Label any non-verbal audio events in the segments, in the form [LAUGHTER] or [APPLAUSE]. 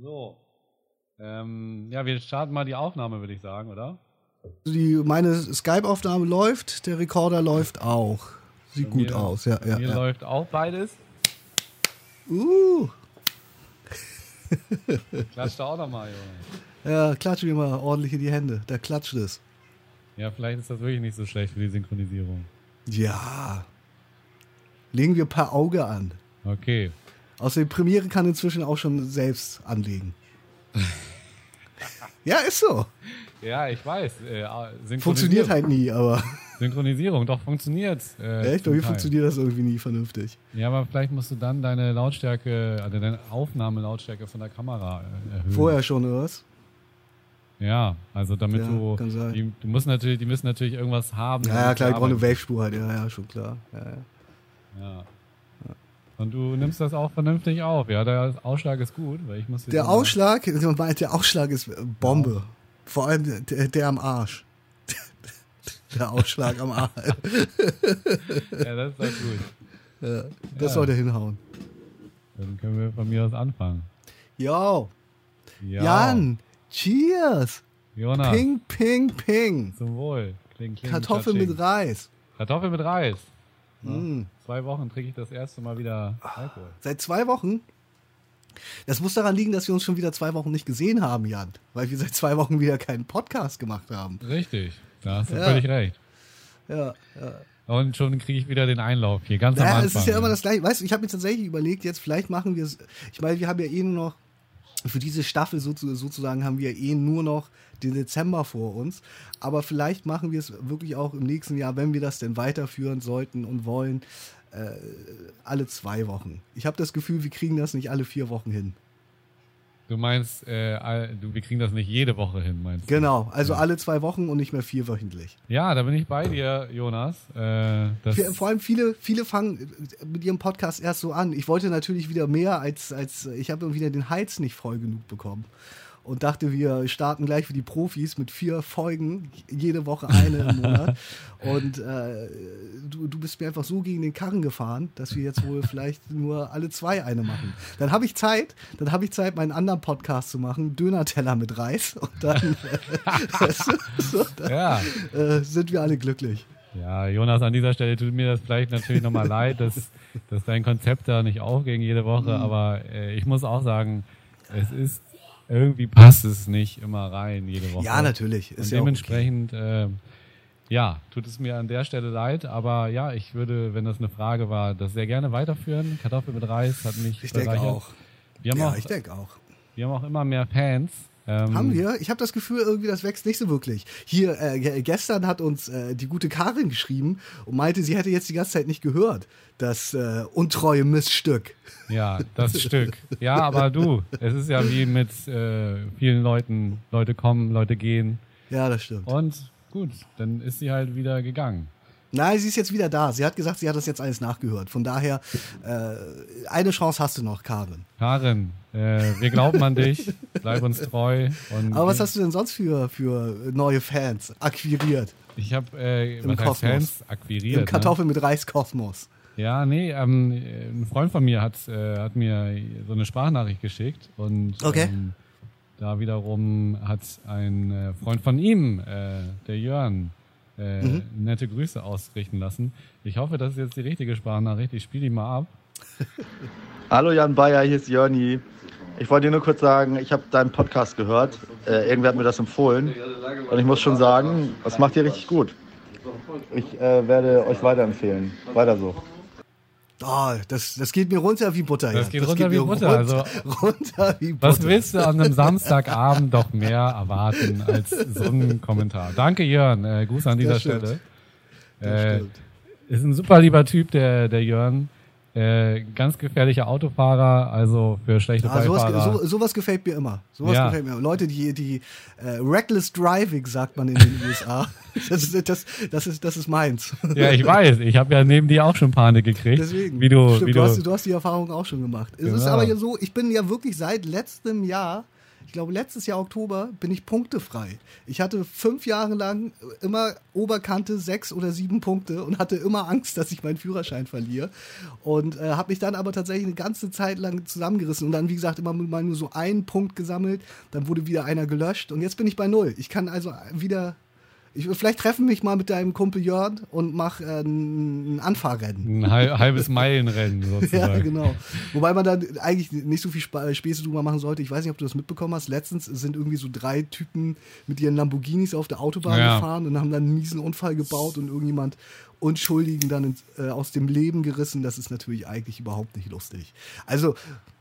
So. Ähm, ja, wir starten mal die Aufnahme, würde ich sagen, oder? Die, meine Skype-Aufnahme läuft, der Rekorder läuft auch. Sieht gut mir- aus, ja. ja, Hier ja. läuft auch beides. Uh, [LAUGHS] Klatscht auch nochmal, Junge. ja, klatsche mir mal ordentlich in die Hände. Da klatscht es. Ja, vielleicht ist das wirklich nicht so schlecht für die Synchronisierung. Ja. Legen wir per Auge an. Okay. Außerdem Premiere kann inzwischen auch schon selbst anlegen. [LAUGHS] ja, ist so. Ja, ich weiß. Äh. Funktioniert halt nie, aber [LAUGHS] Synchronisierung, doch funktioniert. Äh, echt, bei zum mir Teil. funktioniert das irgendwie nie vernünftig. Ja, aber vielleicht musst du dann deine Lautstärke, also deine Aufnahmelautstärke von der Kamera äh, erhöhen. Vorher schon, oder was? Ja, also damit Ja, du, kann sein. die, du musst natürlich, die müssen natürlich irgendwas haben. Ja, ja klar, ich brauche eine. Wave-Spur halt. Ja, ja, schon klar. Ja, ja. Ja. Und du nimmst das auch vernünftig auf, ja. Der Ausschlag ist gut, weil ich muss Der immer- Ausschlag, der Ausschlag ist äh, Bombe. Vor allem der, der am Arsch. [LAUGHS] Der Ausschlag am Arsch. [LAUGHS] Ja, das ist doch gut. Ja, das Ja. sollte hinhauen. Dann können wir von mir aus anfangen. Yo, Ja. Jan, cheers. Jonas, Ping, ping, ping. zum Wohl. Kling, kling, Kartoffel tschatsching. mit Reis. Kartoffel mit Reis. Ja. Mm. Zwei Wochen trinke ich das erste Mal wieder Alkohol. Seit zwei Wochen. Das muss daran liegen, dass wir uns schon wieder zwei Wochen nicht gesehen haben, Jan. Weil wir seit zwei Wochen wieder keinen Podcast gemacht haben. Richtig, da hast du Ja. völlig recht. Ja, ja. Und schon kriege ich wieder den Einlauf hier, ganz am Ja, Anfang. es ist ja immer das gleiche. Weißt du, ich habe mir tatsächlich überlegt, jetzt vielleicht machen wir es. Ich meine, wir haben ja eh nur noch, für diese Staffel sozu- sozusagen haben wir eh nur noch den Dezember vor uns. Aber vielleicht machen wir es wirklich auch im nächsten Jahr, wenn wir das denn weiterführen sollten und wollen, äh, alle zwei Wochen. Ich habe das Gefühl, wir kriegen das nicht alle vier Wochen hin. Du meinst, äh, wir kriegen das nicht jede Woche hin, meinst du? Genau, also alle zwei Wochen und nicht mehr vierwöchentlich. Ja, da bin ich bei dir, Jonas. Äh, Vor allem viele, viele fangen mit ihrem Podcast erst so an. Ich wollte natürlich wieder mehr als, als ich habe wieder den Hals nicht voll genug bekommen. Und dachte, wir starten gleich wie die Profis mit vier Folgen, jede Woche eine im Monat. [LAUGHS] Und äh, du, du bist mir einfach so gegen den Karren gefahren, dass wir jetzt wohl vielleicht nur alle zwei eine machen. Dann habe ich Zeit, dann habe ich Zeit, meinen anderen Podcast zu machen, Döner-Teller mit Reis. Und dann, so, [LAUGHS] dann [LAUGHS] ja. äh, sind wir alle glücklich. ja, Jonas, an dieser Stelle tut mir das vielleicht natürlich nochmal leid, dass, dass dein Konzept da nicht aufging jede Woche. Mhm. Aber äh, ich muss auch sagen, es ist, irgendwie passt es nicht immer rein jede Woche. Ja, natürlich. Und Ist ja auch dementsprechend, äh, ja, tut es mir an der Stelle leid, aber ja, ich würde, wenn das eine Frage war, das sehr gerne weiterführen. Kartoffel mit Reis hat mich Ich denke auch. Wir haben, Ja, auch, ich denke auch. wir haben auch immer mehr Fans. Ähm, Haben wir? Ich habe das Gefühl, irgendwie das wächst nicht so wirklich. Hier, äh, ge- gestern hat uns äh, die gute Karin geschrieben und meinte, sie hätte jetzt die ganze Zeit nicht gehört. Das äh, untreue Missstück. Ja, das [LAUGHS] Stück. Ja, aber du, es ist ja wie mit äh, vielen Leuten. Leute kommen, Leute gehen. Ja, das stimmt. Und gut, dann ist sie halt wieder gegangen. Nein, sie ist jetzt wieder da. Sie hat gesagt, sie hat das jetzt alles nachgehört. Von daher, äh, eine Chance hast du noch, Karin. Karin, äh, wir glauben an dich. Bleib uns treu. Aber was hast du denn sonst für, für neue Fans akquiriert? Ich habe äh, Im Kosmos. Fans akquiriert. Im Kartoffel mit Reiskosmos. Ne? Ja, nee, ähm, ein Freund von mir hat, äh, hat mir so eine Sprachnachricht geschickt und Okay. ähm, da wiederum hat ein äh, Freund von ihm, äh, der Jörn, äh, Mhm. nette Grüße ausrichten lassen. Ich hoffe, das ist jetzt die richtige Sprachnachricht. Ich spiele die mal ab. [LAUGHS] Hallo Jan Bayer, hier ist Jörni. Ich wollte dir nur kurz sagen, ich habe deinen Podcast gehört. Äh, irgendwer hat mir das empfohlen. Und ich muss schon sagen, das macht ihr richtig gut. Ich äh, werde euch weiterempfehlen. Weiter so. Oh, das, das geht mir runter wie Butter. Das geht runter wie mir Butter, Runter, also- [LAUGHS] runter wie Butter. Was willst du an einem Samstagabend doch mehr erwarten als so einen Kommentar? Danke, Jörn. Äh, Gruß an dieser Das. Stelle. Das Äh, stimmt. ist ein super lieber Typ, der, der Jörn. Äh, ganz gefährlicher Autofahrer, also für schlechte Ah, sowas, Beifahrer. so, sowas gefällt mir immer. Sowas Ja. gefällt mir. immer. Leute, die, die äh, Reckless Driving, sagt man in den [LAUGHS] USA. Das ist, das, das ist, das ist meins. Ja, ich weiß. Ich habe ja neben dir auch schon Panik gekriegt. Deswegen. Wie du, Stimmt, wie du, du, hast, du hast die Erfahrung auch schon gemacht. Es ist Genau. aber ja so, ich bin ja wirklich seit letztem Jahr ich glaube, letztes Jahr Oktober bin ich punktefrei. Ich hatte fünf Jahre lang immer Oberkante sechs oder sieben Punkte und hatte immer Angst, dass ich meinen Führerschein verliere. Und äh, habe mich dann aber tatsächlich eine ganze Zeit lang zusammengerissen und dann, wie gesagt, immer mal nur so einen Punkt gesammelt. Dann wurde wieder einer gelöscht und jetzt bin ich bei null. Ich kann also wieder ich, vielleicht treffen mich mal mit deinem Kumpel Jörn und mach äh, ein Anfahrrennen. Ein halbes Meilenrennen [LAUGHS] sozusagen. ja, genau. Wobei man dann eigentlich nicht so viel Sp Späße drüber machen sollte. Ich weiß nicht, ob du das mitbekommen hast. Letztens sind irgendwie so drei Typen mit ihren Lamborghinis auf der Autobahn ja. gefahren und haben dann einen miesen Unfall gebaut und irgendjemand Unschuldigen dann ins, äh, aus dem Leben gerissen. Das ist natürlich eigentlich überhaupt nicht lustig. Also,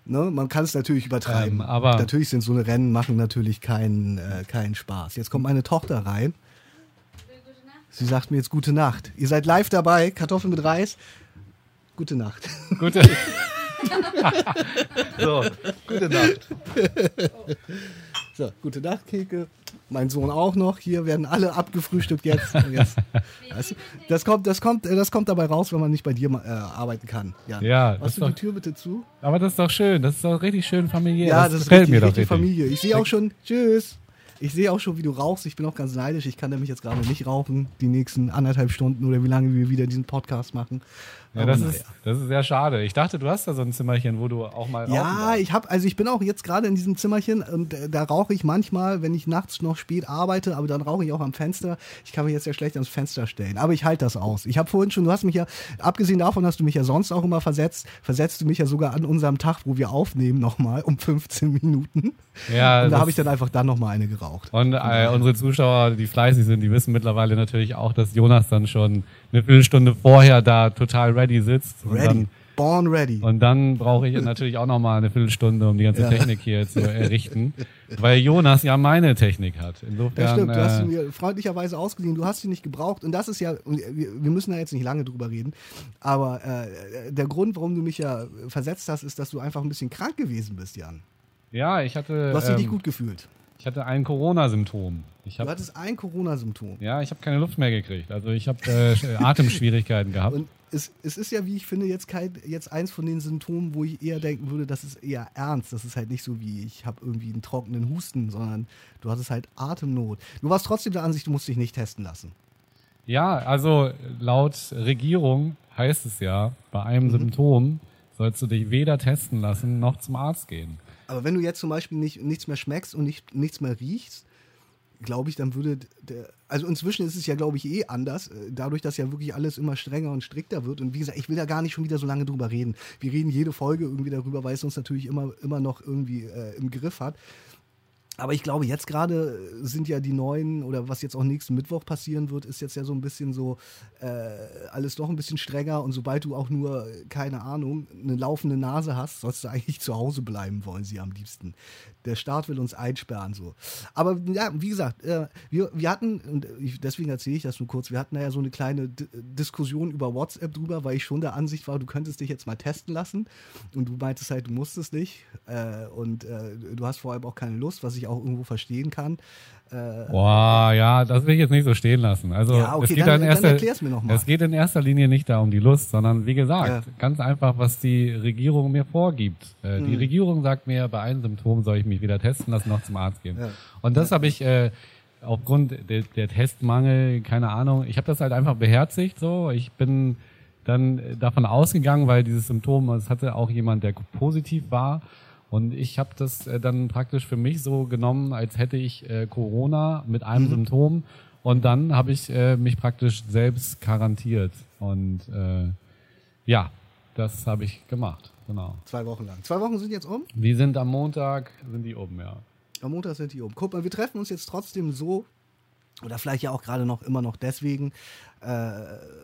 ne, man kann es natürlich übertreiben. Ähm, aber natürlich sind so eine Rennen machen natürlich keinen äh, keinen Spaß. Jetzt kommt meine Tochter rein. Sie sagt mir jetzt gute Nacht. Ihr seid live dabei, Kartoffeln mit Reis. Gute Nacht. Gute, [LAUGHS] so, gute Nacht. So, gute Nacht, Keke. Mein Sohn auch noch. Hier werden alle abgefrühstückt jetzt. jetzt. [LAUGHS] Das, kommt, das, kommt, das kommt dabei raus, wenn man nicht bei dir äh, arbeiten kann. Jan. Ja, Machst du doch, die Tür bitte zu? Aber das ist doch schön. Das ist doch richtig schön familiär. Ja, das, das gefällt richtig, mir doch richtig. Familie. Ich sehe auch schon. Tschüss. Ich sehe auch schon, wie du rauchst. Ich bin auch ganz neidisch. Ich kann nämlich jetzt gerade nicht rauchen, die nächsten anderthalb Stunden oder wie lange wir wieder diesen Podcast machen. Ja, das, ist, das ist sehr schade. Ich dachte, du hast da so ein Zimmerchen, wo du auch mal Ja, ich habe, also ich bin auch jetzt gerade in diesem Zimmerchen und äh, da rauche ich manchmal, wenn ich nachts noch spät arbeite, aber dann rauche ich auch am Fenster. Ich kann mich jetzt ja schlecht ans Fenster stellen, aber ich halte das aus. Ich habe vorhin schon, du hast mich ja, abgesehen davon hast du mich ja sonst auch immer versetzt, versetzt du mich ja sogar an unserem Tag, wo wir aufnehmen, nochmal um 15 Minuten. Ja. Und da habe ich dann einfach dann nochmal eine geraucht. Und äh, unsere Zuschauer, die fleißig sind, die wissen mittlerweile natürlich auch, dass Jonas dann schon eine Viertelstunde vorher da total ready sitzt. Ready. Dann, Born ready. Und dann brauche ich natürlich auch noch mal eine Viertelstunde, um die ganze ja. Technik hier zu errichten, weil Jonas ja meine Technik hat. Insofern, ja, stimmt. Du hast sie äh, mir freundlicherweise ausgeliehen. Du hast sie nicht gebraucht. Und das ist ja, wir müssen da jetzt nicht lange drüber reden, aber äh, der Grund, warum du mich ja versetzt hast, ist, dass du einfach ein bisschen krank gewesen bist, Jan. Ja, ich hatte. Du hast dich ähm, nicht gut gefühlt. Ich hatte ein Corona-Symptom. du hattest ein Corona-Symptom. Ja, ich habe keine Luft mehr gekriegt. Also ich habe äh, Atemschwierigkeiten gehabt. Und es, es, ist ja, wie ich finde, jetzt kein, jetzt eins von den Symptomen, wo ich eher denken würde, das ist eher ernst. Das ist halt nicht so wie, ich habe irgendwie einen trockenen Husten, sondern du hattest halt Atemnot. Du warst trotzdem der Ansicht, du musst dich nicht testen lassen. Ja, also laut Regierung heißt es ja, bei einem mhm. Symptom sollst du dich weder testen lassen noch zum Arzt gehen. Aber wenn du jetzt zum Beispiel nicht, nichts mehr schmeckst und nicht, nichts mehr riechst, glaube ich, dann würde der. Also inzwischen ist es ja, glaube ich, eh anders. Äh, dadurch, dass ja wirklich alles immer strenger und strikter wird. Und wie gesagt, ich will da gar nicht schon wieder so lange drüber reden. Wir reden jede Folge irgendwie darüber, weil es uns natürlich immer, immer noch irgendwie äh, im Griff hat. Aber ich glaube, jetzt gerade sind ja die neuen, oder was jetzt auch nächsten Mittwoch passieren wird, ist jetzt ja so ein bisschen so äh, alles doch ein bisschen strenger. Und sobald du auch nur, keine Ahnung, eine laufende Nase hast, sollst du eigentlich [LAUGHS] zu Hause bleiben, wollen sie am liebsten. Der Staat will uns einsperren so. Aber ja, wie gesagt, äh, wir, wir hatten, und ich, deswegen erzähle ich das nur kurz, wir hatten ja so eine kleine D Diskussion über WhatsApp drüber, weil ich schon der Ansicht war, du könntest dich jetzt mal testen lassen. Und du meintest halt, du musstest nicht. Äh, und äh, du hast vor allem auch keine Lust, was ich auch irgendwo verstehen kann. Äh, Boah, ja, das will ich jetzt nicht so stehen lassen. Also ja, okay, es geht dann, in erster, mir noch mal. Es geht in erster Linie nicht da um die Lust, sondern wie gesagt, ja. ganz einfach, was die Regierung mir vorgibt. Äh, mhm. Die Regierung sagt mir, bei einem Symptom soll ich mich wieder testen lassen, noch zum Arzt gehen. Ja. Und das habe ich äh, aufgrund der, der Testmangel, keine Ahnung, ich habe das halt einfach beherzigt so. Ich bin dann davon ausgegangen, weil dieses Symptom, es hatte auch jemand, der positiv war. Und ich habe das äh, dann praktisch für mich so genommen, als hätte ich äh, Corona mit einem mhm. Symptom. Und dann habe ich äh, mich praktisch selbst garantiert. Und äh, ja, das habe ich gemacht. Genau. Zwei Wochen lang. Zwei Wochen sind jetzt um? Die sind am Montag, sind die oben, ja. Am Montag sind die oben. Guck mal, wir treffen uns jetzt trotzdem so, oder vielleicht ja auch gerade noch immer noch deswegen. Äh,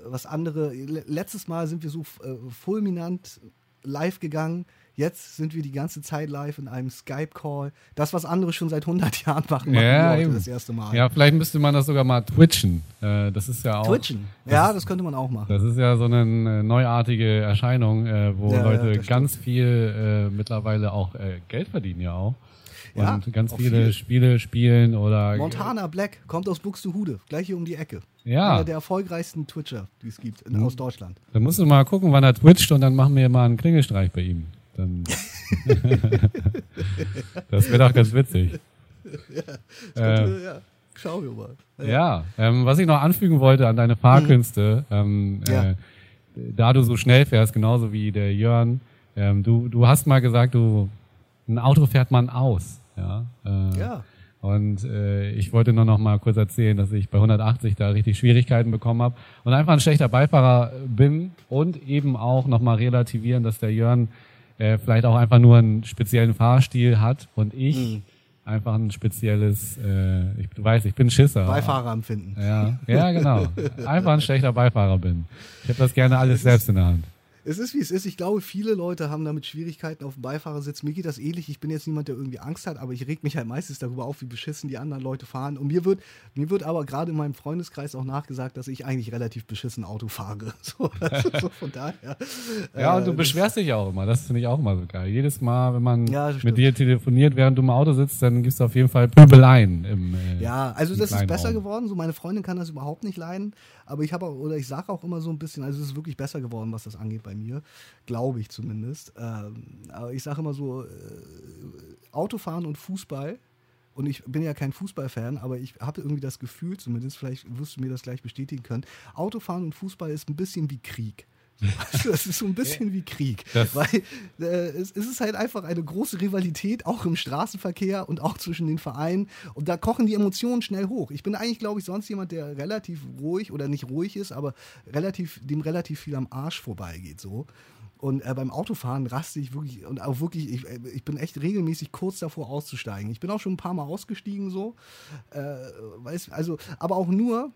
was andere, letztes Mal sind wir so äh, fulminant live gegangen Jetzt sind wir die ganze Zeit live in einem Skype-Call. Das, was andere schon seit 100 [LAUGHS] Jahren machen, machen ja, wir heute das erste Mal. Ja, vielleicht müsste man das sogar mal twitchen. Äh, das ist ja auch. Twitchen? Ja, das, das, könnte man auch machen. Das ist ja so eine äh, neuartige Erscheinung, äh, wo ja, Leute ja, ganz viel mittlerweile auch Geld verdienen ja auch. Ja, und ganz viele viel. Spiele spielen oder. Montana Black kommt aus Buxtehude, gleich hier um die Ecke. Ja. Einer der erfolgreichsten Twitcher, die es gibt in, hm. aus Deutschland. Dann musst du mal gucken, wann er twitcht und dann machen wir mal einen Klingelstreich bei ihm. Dann [LAUGHS] das wäre doch ganz witzig. [LAUGHS] Ja, äh, ja. Schauen wir mal. Ja, ja ähm, was ich noch anfügen wollte an deine Fahrkünste, mhm. ähm, ja. äh, da du so schnell fährst, genauso wie der Jörn, ähm, du, du hast mal gesagt, du ein Auto fährt man aus. Ja. Äh, ja. Und äh, ich wollte nur noch mal kurz erzählen, dass ich bei 180 da richtig Schwierigkeiten bekommen habe und einfach ein schlechter Beifahrer bin und eben auch noch mal relativieren, dass der Jörn äh, vielleicht auch einfach nur einen speziellen Fahrstil hat und ich mhm. einfach ein spezielles, äh, ich, du weißt, ich bin Schisser. Beifahrer empfinden. Ja, ja, genau. [LAUGHS] Einfach ein schlechter Beifahrer bin. Ich habe das gerne alles selbst in der Hand es ist wie es ist. Ich glaube, viele Leute haben damit Schwierigkeiten auf dem Beifahrersitz. Mir geht das ähnlich. Ich bin jetzt niemand, der irgendwie Angst hat, aber ich reg mich halt meistens darüber auf, wie beschissen die anderen Leute fahren. Und mir wird, mir wird aber gerade in meinem Freundeskreis auch nachgesagt, dass ich eigentlich relativ beschissen Auto fahre. [LAUGHS] So, so von daher. Ja, und du äh, beschwerst dich auch immer. Das finde ich auch immer so geil. Jedes Mal, wenn man ja, mit dir telefoniert, während du im Auto sitzt, dann gibst du auf jeden Fall Pöbeleien. Im, äh, ja, also das ist besser Raum. geworden. So meine Freundin kann das überhaupt nicht leiden. Aber ich habe oder ich sage auch immer so ein bisschen, also es ist wirklich besser geworden, was das angeht bei mir, glaube ich zumindest. Ähm, aber ich sage immer so, äh, Autofahren und Fußball. Und ich bin ja kein Fußballfan, aber ich habe irgendwie das Gefühl, zumindest, vielleicht wirst du mir das gleich bestätigen können, Autofahren und Fußball ist ein bisschen wie Krieg. Also [LAUGHS] das ist so ein bisschen wie Krieg. Das weil äh, es, es, ist halt einfach eine große Rivalität, auch im Straßenverkehr und auch zwischen den Vereinen. Und da kochen die Emotionen schnell hoch. Ich bin eigentlich, glaube ich, sonst jemand, der relativ ruhig oder nicht ruhig ist, aber relativ, dem relativ viel am Arsch vorbeigeht. So. Und äh, beim Autofahren raste ich wirklich und auch wirklich, ich, äh, ich bin echt regelmäßig kurz davor auszusteigen. Ich bin auch schon ein paar Mal ausgestiegen so. Äh, weiß, also, aber auch nur,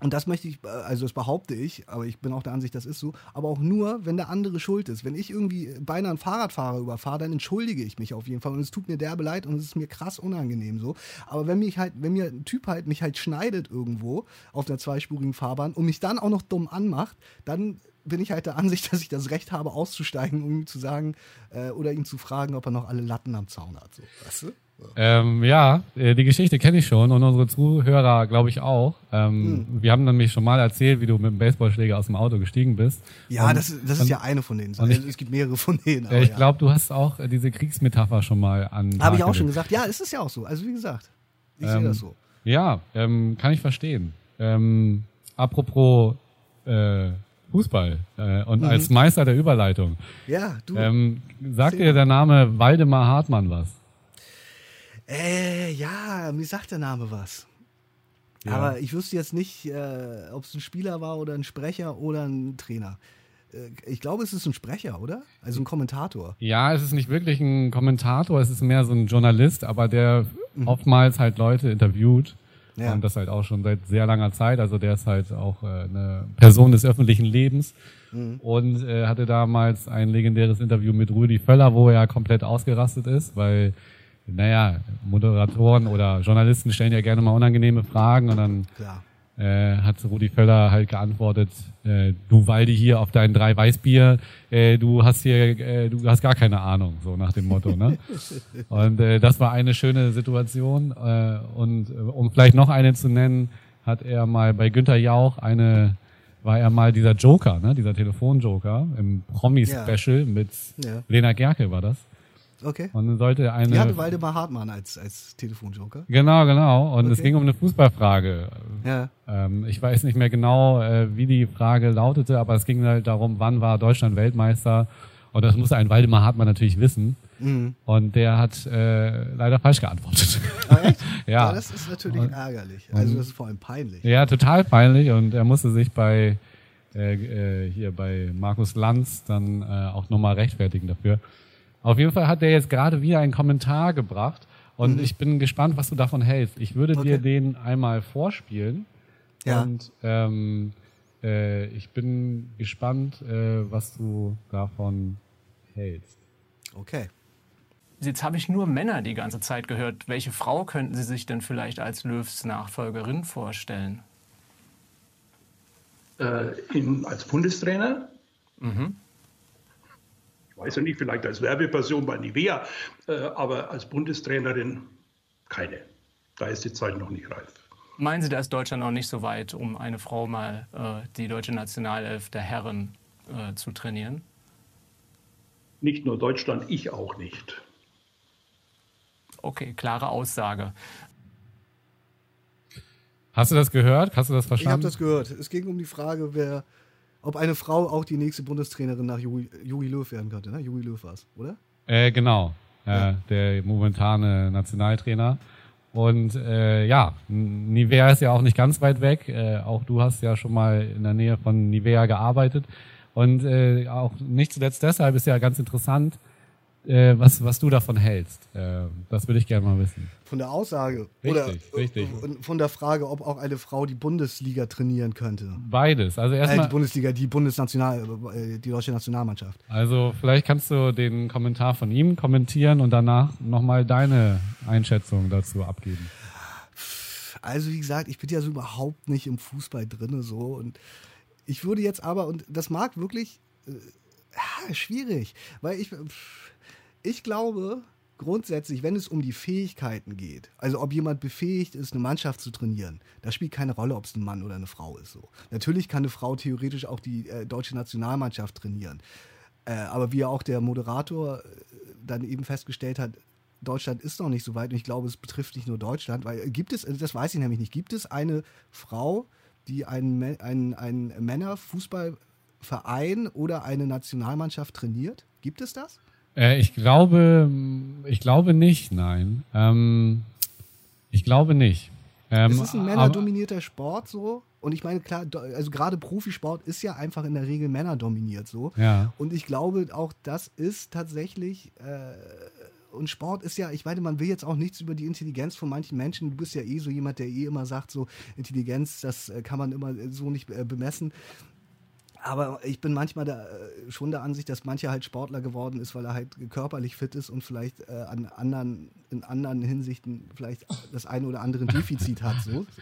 und das möchte ich, äh, also das behaupte ich, aber ich bin auch der Ansicht, das ist so, aber auch nur, wenn der andere schuld ist. Wenn ich irgendwie beinahe einen Fahrradfahrer überfahre, dann entschuldige ich mich auf jeden Fall. Und es tut mir derbe leid und es ist mir krass unangenehm so. Aber wenn mich halt, wenn mir ein Typ halt mich halt schneidet irgendwo auf einer zweispurigen Fahrbahn und mich dann auch noch dumm anmacht, dann bin ich halt der Ansicht, [LAUGHS] dass ich das Recht habe, auszusteigen, um ihm zu sagen äh, oder ihn zu fragen, ob er noch alle Latten am Zaun hat. So. Weißt du? Ähm, ja, äh, die Geschichte kenne ich schon und unsere Zuhörer glaube ich auch. Ähm, hm. Wir haben nämlich schon mal erzählt, wie du mit dem Baseballschläger aus dem Auto gestiegen bist. Ja, und, das, das ist und, ja eine von denen. Ich, es gibt mehrere von denen. Aber, ich glaube, du hast auch diese Kriegsmetapher schon mal an. Habe ich auch schon gesagt. Ja, es ist ja auch so. Also wie gesagt, ich ähm, sehe das so. Ja, ähm, kann ich verstehen. Ähm, apropos äh, Fußball äh, und mhm. als Meister der Überleitung. Ja, du. Ähm, sagt dir der Name Waldemar Hartmann was? Äh, ja, mir sagt der Name was. Ja. Aber ich wüsste jetzt nicht, äh, ob es ein Spieler war oder ein Sprecher oder ein Trainer. Äh, ich glaube, es ist ein Sprecher, oder? Also ein Kommentator. Ja, es ist nicht wirklich ein Kommentator, es ist mehr so ein Journalist, aber der mhm. oftmals halt Leute interviewt. Ja. Und das halt auch schon seit sehr langer Zeit. Also der ist halt auch äh, eine Person des öffentlichen Lebens. Mhm. Und äh, hatte damals ein legendäres Interview mit Rudi Völler, wo er komplett ausgerastet ist, weil naja, Moderatoren oder Journalisten stellen ja gerne mal unangenehme Fragen und dann äh, hat Rudi Völler halt geantwortet, äh, du Waldi hier auf deinen drei Weißbier, äh, du hast hier, äh, du hast gar keine Ahnung, so nach dem Motto. Ne? [LAUGHS] und äh, das war eine schöne Situation. Äh, und äh, um vielleicht noch eine zu nennen, hat er mal bei Günter Jauch eine war er mal dieser Joker, ne, dieser Telefonjoker im Promi-Special ja. mit ja. Lena Gerke war das. Okay. Und dann sollte eine. Die hatte Waldemar Hartmann als, als Telefonjoker. Genau, genau. Und okay. es ging um eine Fußballfrage. Ja. Ähm, ich weiß nicht mehr genau, äh, wie die Frage lautete, aber es ging halt darum, wann war Deutschland Weltmeister? Und das musste ein Waldemar Hartmann natürlich wissen. Mhm. Und der hat äh, leider falsch geantwortet. Ah, [LAUGHS] ja. ja. Das ist natürlich und, ärgerlich. Also das ist vor allem peinlich. Ja, total peinlich. Und er musste sich bei äh, äh hier bei Markus Lanz dann äh, auch nochmal rechtfertigen dafür. Auf jeden Fall hat der jetzt gerade wieder einen Kommentar gebracht und mhm. ich bin gespannt, was du davon hältst. Ich würde okay. dir den einmal vorspielen ja. und ähm, äh, ich bin gespannt, äh, was du davon hältst. Okay. Jetzt habe ich nur Männer die ganze Zeit gehört. Welche Frau könnten Sie sich denn vielleicht als Löws Nachfolgerin vorstellen? Äh, in, als Bundestrainer? Mhm weiß ich nicht, vielleicht als Werbeperson bei Nivea, äh, aber als Bundestrainerin keine. Da ist die Zeit noch nicht reif. Meinen Sie, da ist Deutschland noch nicht so weit, um eine Frau mal äh, die deutsche Nationalelf der Herren äh, zu trainieren? Nicht nur Deutschland, ich auch nicht. Okay, klare Aussage. Hast du das gehört? Hast du das verstanden? Ich habe das gehört. Es ging um die Frage, wer, ob eine Frau auch die nächste Bundestrainerin nach Jogi, Löw werden könnte. Ne? Jogi Löw war es, oder? Äh, genau. Ja. Äh, der momentane Nationaltrainer. Und äh, ja, Nivea ist ja auch nicht ganz weit weg. Äh, auch du hast ja schon mal in der Nähe von Nivea gearbeitet. Und äh, auch nicht zuletzt deshalb ist ja ganz interessant, äh, was, was du davon hältst. Äh, das würde ich gerne mal wissen. Von der Aussage. Richtig, oder richtig. von der Frage, ob auch eine Frau die Bundesliga trainieren könnte. Beides. Also erstmal. Äh, die Bundesliga, die Bundesnational, äh, die deutsche Nationalmannschaft. Also vielleicht kannst du den Kommentar von ihm kommentieren und danach nochmal deine Einschätzung dazu abgeben. Also wie gesagt, ich bin ja so überhaupt nicht im Fußball drin so und ich würde jetzt aber und das mag wirklich äh, schwierig, weil ich pff, ich glaube grundsätzlich, wenn es um die Fähigkeiten geht, also ob jemand befähigt ist, eine Mannschaft zu trainieren, das spielt keine Rolle, ob es ein Mann oder eine Frau ist. So. Natürlich kann eine Frau theoretisch auch die äh, deutsche Nationalmannschaft trainieren. Äh, aber wie ja auch der Moderator äh, dann eben festgestellt hat, Deutschland ist noch nicht so weit und ich glaube, es betrifft nicht nur Deutschland, weil äh, gibt es, das weiß ich nämlich nicht, gibt es eine Frau, die einen, einen, einen Männerfußballverein oder eine Nationalmannschaft trainiert? Gibt es das? Äh, ich glaube, ich glaube nicht, nein. Ähm, ich glaube nicht. Ähm, es ist ein männerdominierter Sport so. Und ich meine, klar, also gerade Profisport ist ja einfach in der Regel männerdominiert so. Ja. Und ich glaube, auch das ist tatsächlich. Äh, und Sport ist ja, ich meine, man will jetzt auch nichts über die Intelligenz von manchen Menschen. Du bist ja eh so jemand, der eh immer sagt, so Intelligenz, das äh, kann man immer so nicht äh, bemessen. Aber ich bin manchmal da, äh, schon der Ansicht, dass mancher halt Sportler geworden ist, weil er halt körperlich fit ist und vielleicht äh, an anderen, in anderen Hinsichten vielleicht das eine oder andere Defizit hat. So. [LAUGHS]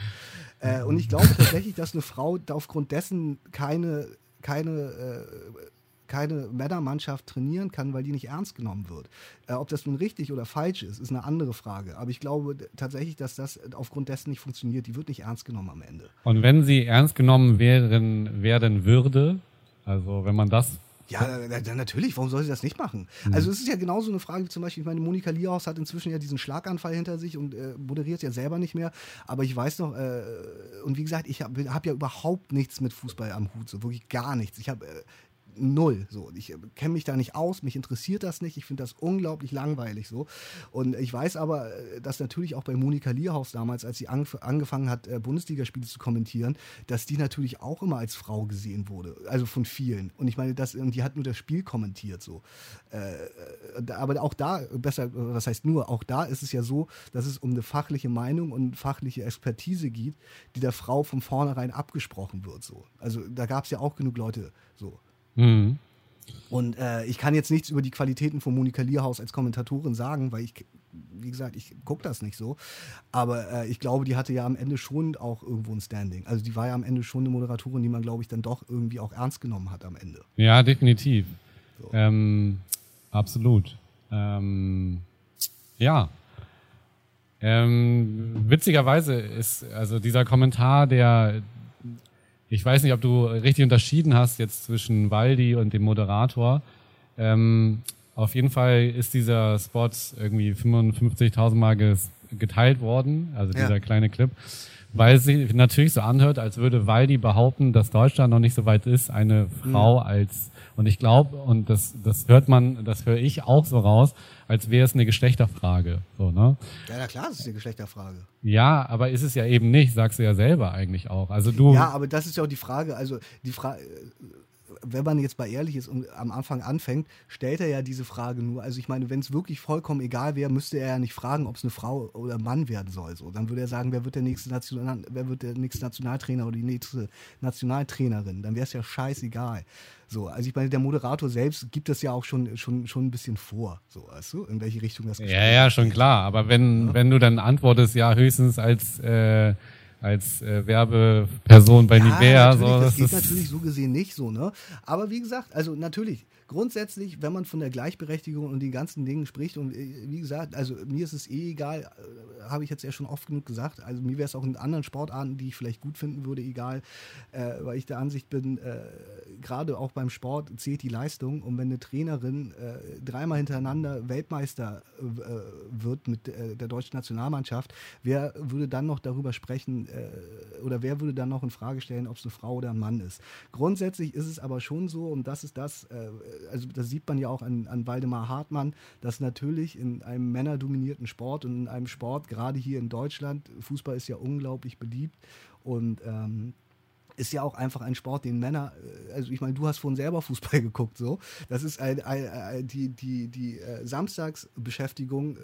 Äh, und ich glaube tatsächlich, dass eine Frau aufgrund dessen keine, keine äh, keine Männermannschaft trainieren kann, weil die nicht ernst genommen wird. Äh, ob das nun richtig oder falsch ist, ist eine andere Frage. Aber ich glaube tatsächlich, dass das aufgrund dessen nicht funktioniert. Die wird nicht ernst genommen am Ende. Und wenn sie ernst genommen wären, werden würde, also wenn man das ja, natürlich. Warum soll sie das nicht machen? Mhm. Also es ist ja genauso eine Frage wie zum Beispiel, ich meine, Monika Lierhaus hat inzwischen ja diesen Schlaganfall hinter sich und äh, moderiert ja selber nicht mehr. Aber ich weiß noch, äh, und wie gesagt, ich habe hab ja überhaupt nichts mit Fußball am Hut, so wirklich gar nichts. Ich habe äh, null. So. Ich äh, kenne mich da nicht aus, mich interessiert das nicht. Ich finde das unglaublich langweilig so. Und ich weiß aber, äh, dass natürlich auch bei Monika Lierhaus damals, als sie angef angefangen hat, äh, Bundesligaspiele zu kommentieren, dass die natürlich auch immer als Frau gesehen wurde. Also von vielen. Und ich meine, das, die hat nur das Spiel kommentiert so. Äh, aber auch da, besser, was heißt nur, auch da ist es ja so, dass es um eine fachliche Meinung und fachliche Expertise geht, die der Frau von vornherein abgesprochen wird. So. Also da gab es ja auch genug Leute so. Mhm. Und äh, ich kann jetzt nichts über die Qualitäten von Monika Lierhaus als Kommentatorin sagen, weil ich, wie gesagt, ich gucke das nicht so. Aber äh, ich glaube, die hatte ja am Ende schon auch irgendwo ein Standing. Also die war ja am Ende schon eine Moderatorin, die man, glaube ich, dann doch irgendwie auch ernst genommen hat am Ende. Ja, definitiv. So. Ähm, absolut. Ähm, ja. Ähm, witzigerweise ist also dieser Kommentar, der ich weiß nicht, ob du richtig unterschieden hast jetzt zwischen Waldi und dem Moderator. Ähm, auf jeden Fall ist dieser Spot irgendwie 55.000 Mal geteilt worden, also dieser ja. kleine Clip, weil es sich natürlich so anhört, als würde Waldi behaupten, dass Deutschland noch nicht so weit ist, eine Frau mhm. als und ich glaube, und das, das hört man, das höre ich auch so raus, als wäre es eine Geschlechterfrage. So, ne? Ja, na klar, es ist eine Geschlechterfrage. Ja, aber ist es ja eben nicht, sagst du ja selber eigentlich auch. Also du. Ja, aber das ist ja auch die Frage, also die Frage, wenn man jetzt mal ehrlich ist und am Anfang anfängt, stellt er ja diese Frage nur. Also ich meine, wenn es wirklich vollkommen egal wäre, müsste er ja nicht fragen, ob es eine Frau oder ein Mann werden soll. So, dann würde er sagen, wer wird der nächste National, wer wird der nächste Nationaltrainer oder die nächste Nationaltrainerin? Dann wäre es ja scheißegal. So, also ich meine, der Moderator selbst gibt das ja auch schon, schon, schon ein bisschen vor, so, weißt du, in welche Richtung das geht. Ja, ja, schon klar. Aber wenn, ja. wenn du dann antwortest, ja, höchstens als äh, als äh, Werbeperson bei ja, Nivea. So, das, das geht natürlich so gesehen nicht so, ne? Aber wie gesagt, also natürlich, grundsätzlich, wenn man von der Gleichberechtigung und den ganzen Dingen spricht, und äh, wie gesagt, also mir ist es eh egal, äh, habe ich jetzt ja schon oft genug gesagt. Also mir wäre es auch in anderen Sportarten, die ich vielleicht gut finden würde, egal, äh, weil ich der Ansicht bin, äh, gerade auch beim Sport zählt die Leistung. Und wenn eine Trainerin äh, dreimal hintereinander Weltmeister äh, wird mit der deutschen Nationalmannschaft, wer würde dann noch darüber sprechen oder wer würde dann noch in Frage stellen, ob es eine Frau oder ein Mann ist? Grundsätzlich ist es aber schon so, und das ist das, also das sieht man ja auch an, an Waldemar Hartmann, dass natürlich in einem männerdominierten Sport und in einem Sport, gerade hier in Deutschland, Fußball ist ja unglaublich beliebt. Und ähm, ist ja auch einfach ein Sport, den Männer, äh, also ich meine, du hast vorhin selber Fußball [LAUGHS] geguckt, so. Das ist ein, ein, ein, die, die, die äh, Samstagsbeschäftigung äh,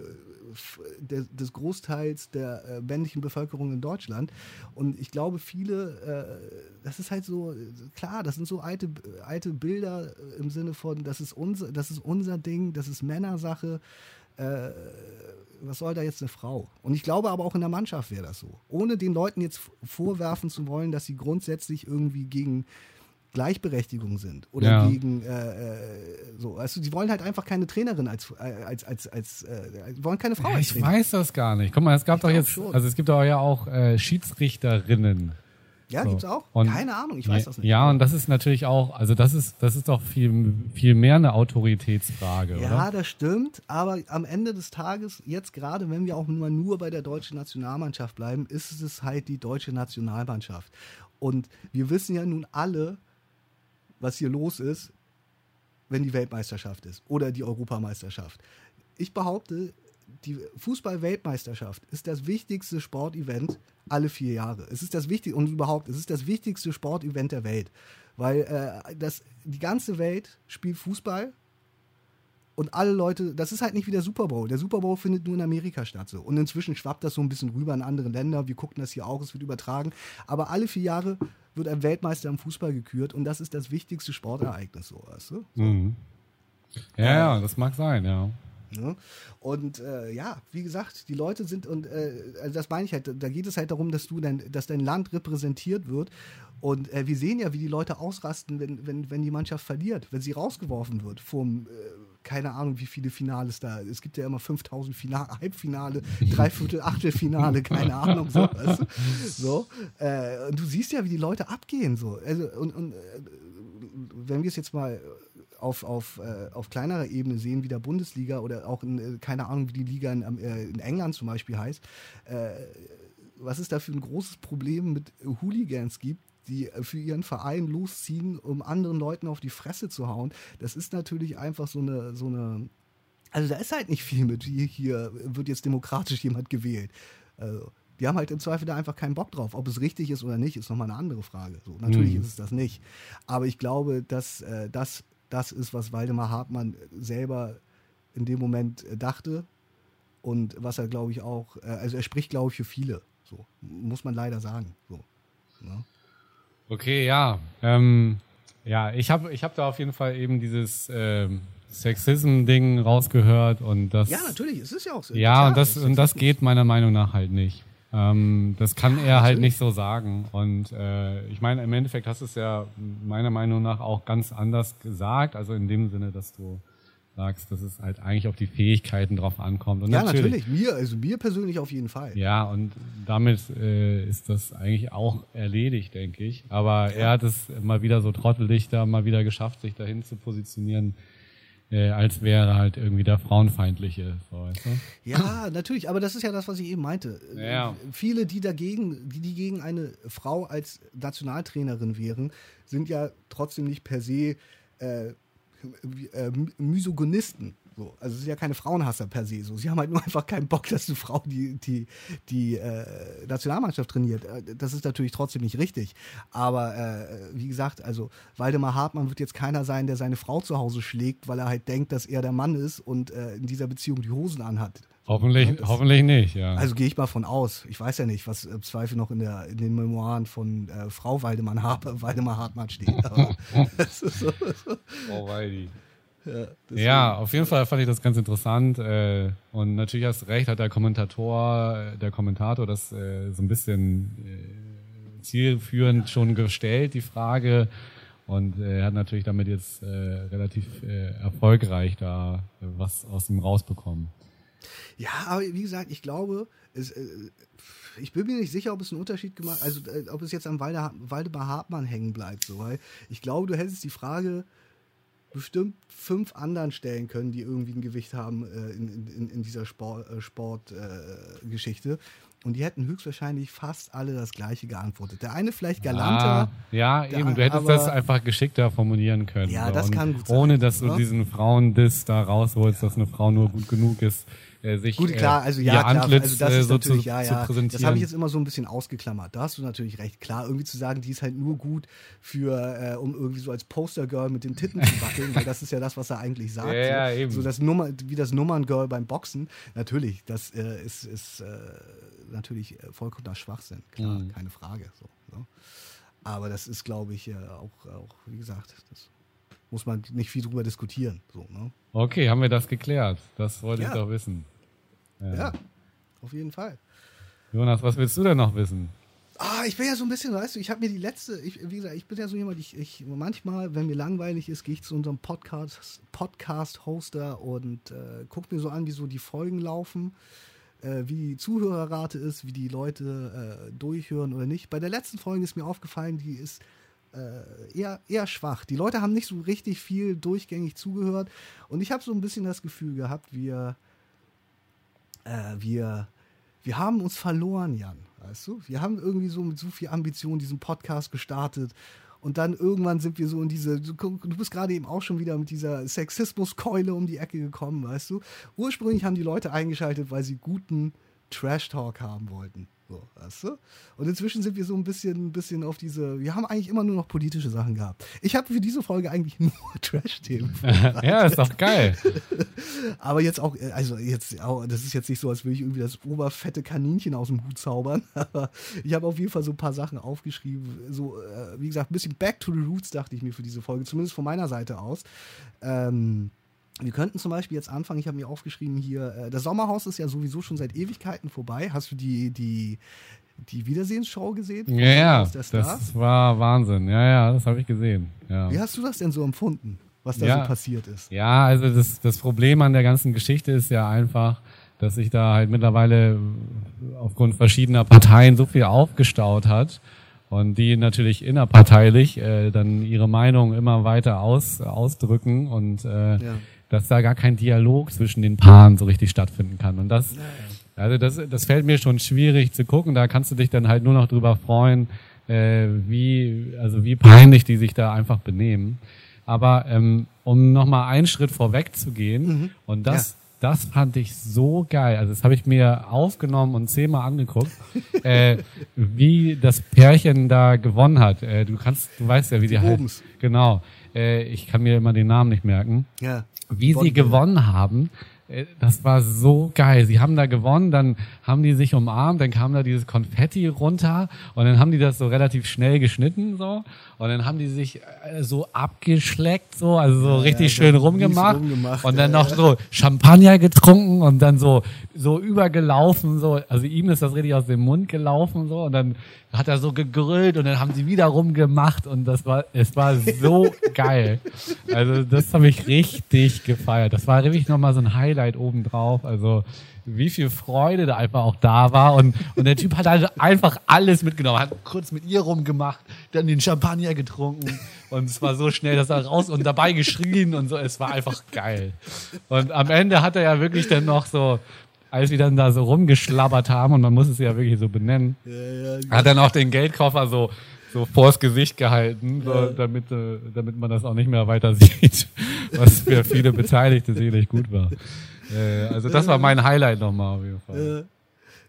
des, des, Großteils der männlichen Bevölkerung in Deutschland. Und ich glaube, viele, das ist halt so, klar, das sind so alte, alte Bilder im Sinne von, das ist unser, das ist unser Ding, das ist Männersache. Äh, was soll da jetzt eine Frau? Und ich glaube aber auch in der Mannschaft wäre das so. Ohne den Leuten jetzt vorwerfen zu wollen, dass sie grundsätzlich irgendwie gegen Gleichberechtigung sind oder ja. gegen äh, äh so. Also die wollen halt einfach keine Trainerin als äh, als als als äh, wollen keine Frau. Ja, ich weiß das gar nicht. Guck mal, es gab ich doch jetzt, schon. also es gibt doch ja auch äh, Schiedsrichterinnen. Ja, so. gibt's auch? Und Keine Ahnung, ich weiß das nicht. Ja, und das ist natürlich auch, also das ist, das ist doch viel, viel mehr eine Autoritätsfrage, ja, oder? das stimmt, aber am Ende des Tages, jetzt gerade, wenn wir auch nur, nur bei der deutschen Nationalmannschaft bleiben, ist es halt die deutsche Nationalmannschaft. Und wir wissen ja nun alle, was hier los ist, wenn die Weltmeisterschaft ist oder die Europameisterschaft. Ich behaupte, die Fußball-Weltmeisterschaft ist das wichtigste Sportevent alle vier Jahre. Es ist das wichtigste und überhaupt, es ist das wichtigste Sportevent der Welt, weil äh, das die ganze Welt spielt Fußball und alle Leute, das ist halt nicht wie der Super Bowl. Der Super Bowl findet nur in Amerika statt so und inzwischen schwappt das so ein bisschen rüber in andere Länder. Wir gucken das hier auch, es wird übertragen, aber alle vier Jahre wird ein Weltmeister im Fußball gekürt und das ist das wichtigste Sportereignis so, weißt du? So. Mhm. Ja, ja, das mag sein, ja. Ne? Und äh, ja, wie gesagt, die Leute sind, und äh, also das meine ich halt, da geht es halt darum, dass du dein, dass dein Land repräsentiert wird. Und äh, wir sehen ja, wie die Leute ausrasten, wenn, wenn, wenn die Mannschaft verliert, wenn sie rausgeworfen wird vom, äh, keine Ahnung, wie viele Finales da. Es gibt ja immer 5000 Finale, Halbfinale, Dreiviertel, Achtelfinale, keine Ahnung. So, weißt du? äh, und du siehst ja, wie die Leute abgehen. So. Also, und, und äh, wenn wir es jetzt mal auf, auf, äh, auf kleinerer Ebene sehen, wie der Bundesliga oder auch in, äh, keine Ahnung, wie die Liga in, äh, in England zum Beispiel heißt, äh, was es da für ein großes Problem mit Hooligans gibt, die für ihren Verein losziehen, um anderen Leuten auf die Fresse zu hauen. Das ist natürlich einfach so eine, so eine, also da ist halt nicht viel mit, wie hier wird jetzt demokratisch jemand gewählt. Also, die haben halt im Zweifel da einfach keinen Bock drauf. Ob es richtig ist oder nicht, ist nochmal eine andere Frage. So, natürlich mhm. ist es das nicht. Aber ich glaube, dass äh, das das ist, was Waldemar Hartmann selber in dem Moment äh, dachte und was er, glaube ich, auch, äh, also er spricht, glaube ich, für viele. So, muss man leider sagen. So, ne? Okay, ja. Ähm, ja, ich habe ich hab da auf jeden Fall eben dieses ähm, Sexism-Ding rausgehört und das. Ja, natürlich, es ist ja auch so. Ja, und das, und das geht meiner Meinung nach halt nicht. Ähm, das kann er halt nicht so sagen. Und äh, ich meine, im Endeffekt hast du es ja meiner Meinung nach auch ganz anders gesagt. Also in dem Sinne, dass du sagst, dass es halt eigentlich auf die Fähigkeiten drauf ankommt. Und ja, natürlich. natürlich. Mir, also mir persönlich auf jeden Fall. Ja, und damit äh, ist das eigentlich auch erledigt, denke ich. Aber er hat es mal wieder so trottelig da mal wieder geschafft, sich dahin zu positionieren äh, als wäre halt irgendwie der Frauenfeindliche. So, weißt du? Ja, natürlich, aber das ist ja das, was ich eben meinte. Ja. Viele, die dagegen, die, die gegen eine Frau als Nationaltrainerin wären, sind ja trotzdem nicht per se äh, äh, Misogynisten. So. Also es sind ja keine Frauenhasser per se. So. Sie haben halt nur einfach keinen Bock, dass eine Frau die, die, die äh, Nationalmannschaft trainiert. Äh, das ist natürlich trotzdem nicht richtig. Aber äh, wie gesagt, also Waldemar Hartmann wird jetzt keiner sein, der seine Frau zu Hause schlägt, weil er halt denkt, dass er der Mann ist und äh, in dieser Beziehung die Hosen anhat. Hoffentlich, das, hoffentlich nicht, ja. Also gehe ich mal von aus. Ich weiß ja nicht, was im Zweifel noch in, der, in den Memoiren von äh, Frau Waldemar, Waldemar Hartmann steht. Aber [LAUGHS] so, so. Frau Waldi. Ja, ja, auf jeden Fall fand ich das ganz interessant. Äh, und natürlich hast du recht, hat der Kommentator, äh, der Kommentator das äh, so ein bisschen zielführend schon gestellt, die Frage. Und er hat natürlich damit jetzt relativ erfolgreich da was aus ihm rausbekommen. Ja, aber wie gesagt, ich glaube, es, ich bin mir nicht sicher, ob es einen Unterschied gemacht, also ob es jetzt am Walde, Waldemar Hartmann hängen bleibt, so, weil ich glaube, du hättest die Frage bestimmt fünf anderen stellen können, die irgendwie ein Gewicht haben äh, in, in, in, dieser Sportgeschichte. Sport, äh, und die hätten höchstwahrscheinlich fast alle das gleiche geantwortet. Der eine vielleicht galanter. Ah, ja, eben. Du hättest aber, das einfach geschickter formulieren können. Ja, das kann gut sein. Ohne, dass du ja? diesen Frauendiss da rausholst, ja. dass eine Frau nur gut genug ist äh, sich Gut, klar, also ja, klar, Antlitz, also das äh, ist so natürlich, zu, ja, ja, das habe ich jetzt immer so ein bisschen ausgeklammert. Da hast du natürlich recht. Klar, irgendwie zu sagen, die ist halt nur gut für, äh, um irgendwie so als Postergirl mit den Titten zu [LAUGHS] wackeln, weil das ist ja das, was er eigentlich sagt. Ja, so, eben. so das Nummer, wie das Nummerngirl beim Boxen. Natürlich, das äh, ist, ist äh, natürlich äh, vollkommener Schwachsinn, klar, mhm. keine Frage. So, so. Aber das ist, glaube ich, auch, auch, wie gesagt, das muss man nicht viel drüber diskutieren. So, ne? Okay, haben wir das geklärt. Das wollte ja. ich doch wissen. Ja. ja, auf jeden Fall. Jonas, was willst du denn noch wissen? Ah, ich bin ja so ein bisschen, weißt du, ich habe mir die letzte, ich, wie gesagt, ich bin ja so jemand, ich, ich manchmal, wenn mir langweilig ist, gehe ich zu unserem Podcast, Podcast-Hoster und äh, gucke mir so an, wie so die Folgen laufen, äh, wie die Zuhörerrate ist, wie die Leute äh, durchhören oder nicht. Bei der letzten Folge ist mir aufgefallen, die ist äh, eher, eher schwach. Die Leute haben nicht so richtig viel durchgängig zugehört und ich habe so ein bisschen das Gefühl gehabt, wir äh, wir, wir haben uns verloren, Jan. Weißt du? Wir haben irgendwie so mit so viel Ambition diesen Podcast gestartet. Und dann irgendwann sind wir so in diese, du, du bist gerade eben auch schon wieder mit dieser Sexismuskeule um die Ecke gekommen, weißt du? Ursprünglich haben die Leute eingeschaltet, weil sie guten Trash-Talk haben wollten. So, weißt du? Und inzwischen sind wir so ein bisschen, ein bisschen auf diese. Wir haben eigentlich immer nur noch politische Sachen gehabt. Ich habe für diese Folge eigentlich [LAUGHS] nur Trash-Themen. [LAUGHS] ja, ist doch geil. [LAUGHS] Aber jetzt auch, also jetzt, das ist jetzt nicht so, als würde ich irgendwie das oberfette Kaninchen aus dem Hut zaubern. Aber ich habe auf jeden Fall so ein paar Sachen aufgeschrieben. So, äh, wie gesagt, ein bisschen Back to the Roots dachte ich mir für diese Folge, zumindest von meiner Seite aus. Ähm, wir könnten zum Beispiel jetzt anfangen, ich habe mir aufgeschrieben hier, äh, das Sommerhaus ist ja sowieso schon seit Ewigkeiten vorbei. Hast du die, die, die Wiedersehensshow gesehen? Ja, ja, das war Wahnsinn. Ja, ja, das habe ich gesehen. Ja. Wie hast du das denn so empfunden, was da ja. so passiert ist? Ja, also das, das Problem an der ganzen Geschichte ist ja einfach, dass sich da halt mittlerweile aufgrund verschiedener Parteien so viel aufgestaut hat und die natürlich innerparteilich äh, dann ihre Meinung immer weiter aus, ausdrücken und äh, ja dass da gar kein Dialog zwischen den Paaren so richtig stattfinden kann. Und das, also das, das fällt mir schon schwierig zu gucken. Da kannst du dich dann halt nur noch drüber freuen, äh, wie, also wie peinlich die sich da einfach benehmen. Aber ähm, um nochmal einen Schritt vorweg zu gehen, mhm. und das, ja. das fand ich so geil. Also das habe ich mir aufgenommen und zehnmal angeguckt, [LAUGHS] äh, wie das Pärchen da gewonnen hat. Äh, du kannst, du weißt ja, wie die, die halt. Genau. Äh, ich kann mir immer den Namen nicht merken. Ja wie sie gewonnen haben. Äh, das war so geil. Sie haben da gewonnen, dann haben die sich umarmt, dann kam da dieses Konfetti runter und dann haben die das so relativ schnell geschnitten so und dann haben die sich äh, so abgeschleckt so, also so ja, richtig ja, schön rumgemacht, rumgemacht, und dann noch so Champagner getrunken und dann so so übergelaufen so, also ihm ist das richtig aus dem Mund gelaufen so und dann hat er so gegrillt und dann haben sie wieder rumgemacht und das war, es war so [LAUGHS] geil. Also das habe ich richtig gefeiert. Das war wirklich nochmal so ein Highlight obendrauf. Also wie viel Freude da einfach auch da war und, und der Typ hat halt einfach alles mitgenommen, hat kurz mit ihr rumgemacht, dann den Champagner getrunken und es war so schnell, dass er raus und dabei geschrien und so, es war einfach geil. Und am Ende hat er ja wirklich dann noch so als wir dann da so rumgeschlabbert haben, und man muss es ja wirklich so benennen, ja, ja, hat dann auch den Geldkoffer so, so vors Gesicht gehalten, so, damit, äh, damit man das auch nicht mehr weiter [LAUGHS] sieht, was für viele Beteiligte sicherlich gut war. Äh, also das war mein Highlight nochmal auf jeden Fall.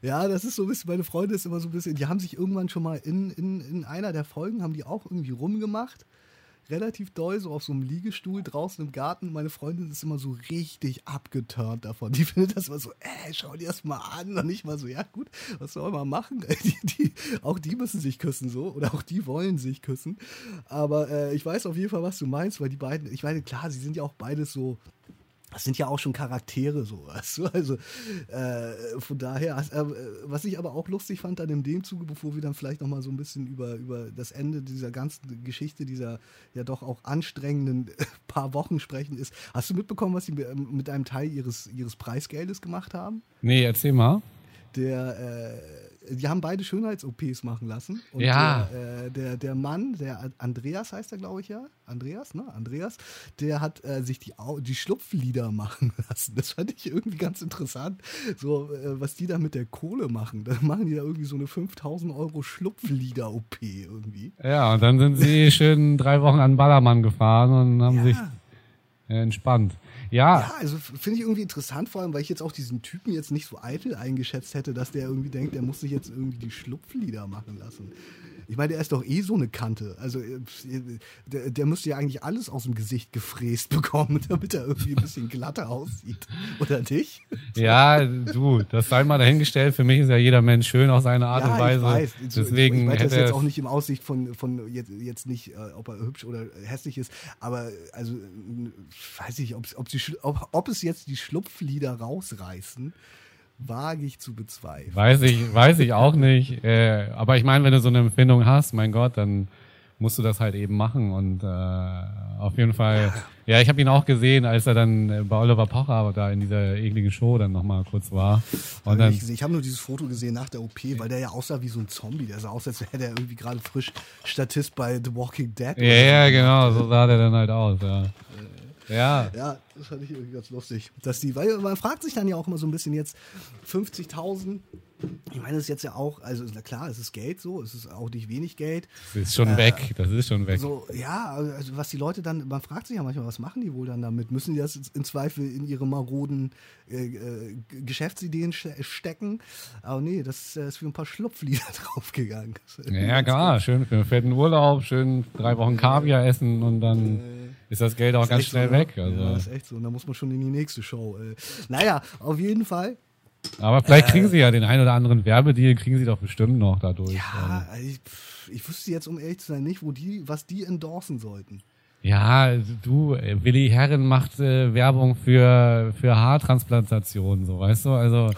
Ja, das ist so ein bisschen, meine Freunde ist immer so ein bisschen, die haben sich irgendwann schon mal in, in, in einer der Folgen, haben die auch irgendwie rumgemacht relativ doll, so auf so einem Liegestuhl draußen im Garten. Meine Freundin ist immer so richtig abgeturnt davon. Die [LAUGHS] findet das immer so, ey, schau dir das mal an. Und nicht mal so, ja gut, was soll man machen? [LAUGHS] Die, die, auch die müssen sich küssen so oder auch die wollen sich küssen. Aber äh, ich weiß auf jeden Fall, was du meinst, weil die beiden, ich meine, klar, sie sind ja auch beides so das sind ja auch schon Charaktere so, weißt du? Also äh, von daher, äh, was ich aber auch lustig fand dann in dem Zuge, bevor wir dann vielleicht nochmal so ein bisschen über, über das Ende dieser ganzen Geschichte, dieser ja doch auch anstrengenden [LAUGHS] paar Wochen sprechen, ist, hast du mitbekommen, was sie mit einem Teil ihres, ihres Preisgeldes gemacht haben? Nee, erzähl mal. Der äh, die haben beide Schönheits-OPs machen lassen. Und ja. Der, äh, der, der Mann, der Andreas heißt er, glaube ich, ja. Andreas, ne? Andreas, der hat äh, sich die, die Schlupflieder [LAUGHS] machen lassen. Das fand ich irgendwie ganz interessant. So, äh, was die da mit der Kohle machen. Dann machen die da irgendwie so eine 5000 Euro Schlupflieder-OP irgendwie. Ja, und dann sind sie schön drei Wochen an Ballermann gefahren und haben ja. sich äh, entspannt. Ja. Ja, also finde ich irgendwie interessant, vor allem, weil ich jetzt auch diesen Typen jetzt nicht so eitel eingeschätzt hätte, dass der irgendwie denkt, der muss sich jetzt irgendwie die Schlupflieder machen lassen. Ich meine, der ist doch eh so eine Kante. Also äh, der, der müsste ja eigentlich alles aus dem Gesicht gefräst [LAUGHS] bekommen, damit er irgendwie ein bisschen glatter aussieht. Oder nicht? Ja, du, das sei mal dahingestellt. Für mich ist ja jeder Mensch schön auf seine Art ja, und Weise. Ich weiß. Deswegen ich weiß das jetzt auch nicht im Aussicht von, von jetzt, jetzt nicht, äh, ob er hübsch oder hässlich ist, aber also weiß ich, ob, ob, ob, ob es jetzt die Schlupflieder rausreißen wage ich zu bezweifeln. Weiß ich, weiß ich auch nicht. [LAUGHS] Äh, aber ich meine, wenn du so eine Empfindung hast, mein Gott, dann musst du das halt eben machen. Und äh, auf jeden Fall, ja, ich habe ihn auch gesehen, als er dann bei Oliver Pocher da in dieser ekligen Show dann nochmal kurz war. Und dann, ich ich habe nur dieses Foto gesehen nach der OP, weil der ja aussah wie so ein Zombie. Der sah aus, als wäre der irgendwie gerade frisch Statist bei The Walking Dead. Ja, ja, genau, so sah der dann halt aus, ja. Äh, ja. Ja, das fand ich irgendwie ganz lustig. Dass die, weil man fragt sich dann ja auch immer so ein bisschen jetzt 50.000 ich meine, es ist jetzt ja auch, also na klar, es ist Geld so, es ist auch nicht wenig Geld. Das ist schon äh, weg, das ist schon weg. So, ja, also was die Leute dann, man fragt sich ja manchmal, was machen die wohl dann damit? Müssen die das in Zweifel in ihre maroden äh, äh, Geschäftsideen stecken? Aber nee, das ist wie ein paar Schlupflieder [LAUGHS] draufgegangen. Ja, klar, schön für einen fetten Urlaub, schön drei Wochen Kaviar essen und dann ist das Geld auch ganz schnell so, ne? weg. Also. Ja, ist echt so. Und dann muss man schon in die nächste Show. Äh. Naja, auf jeden Fall aber vielleicht kriegen sie ja den ein oder anderen Werbedeal, kriegen sie doch bestimmt noch dadurch. Ja, ich, ich wüsste jetzt, um ehrlich zu sein, nicht, wo die, was die endorsen sollten. Ja, du, Willi Herren macht äh, Werbung für, für Haartransplantationen, so weißt du? Also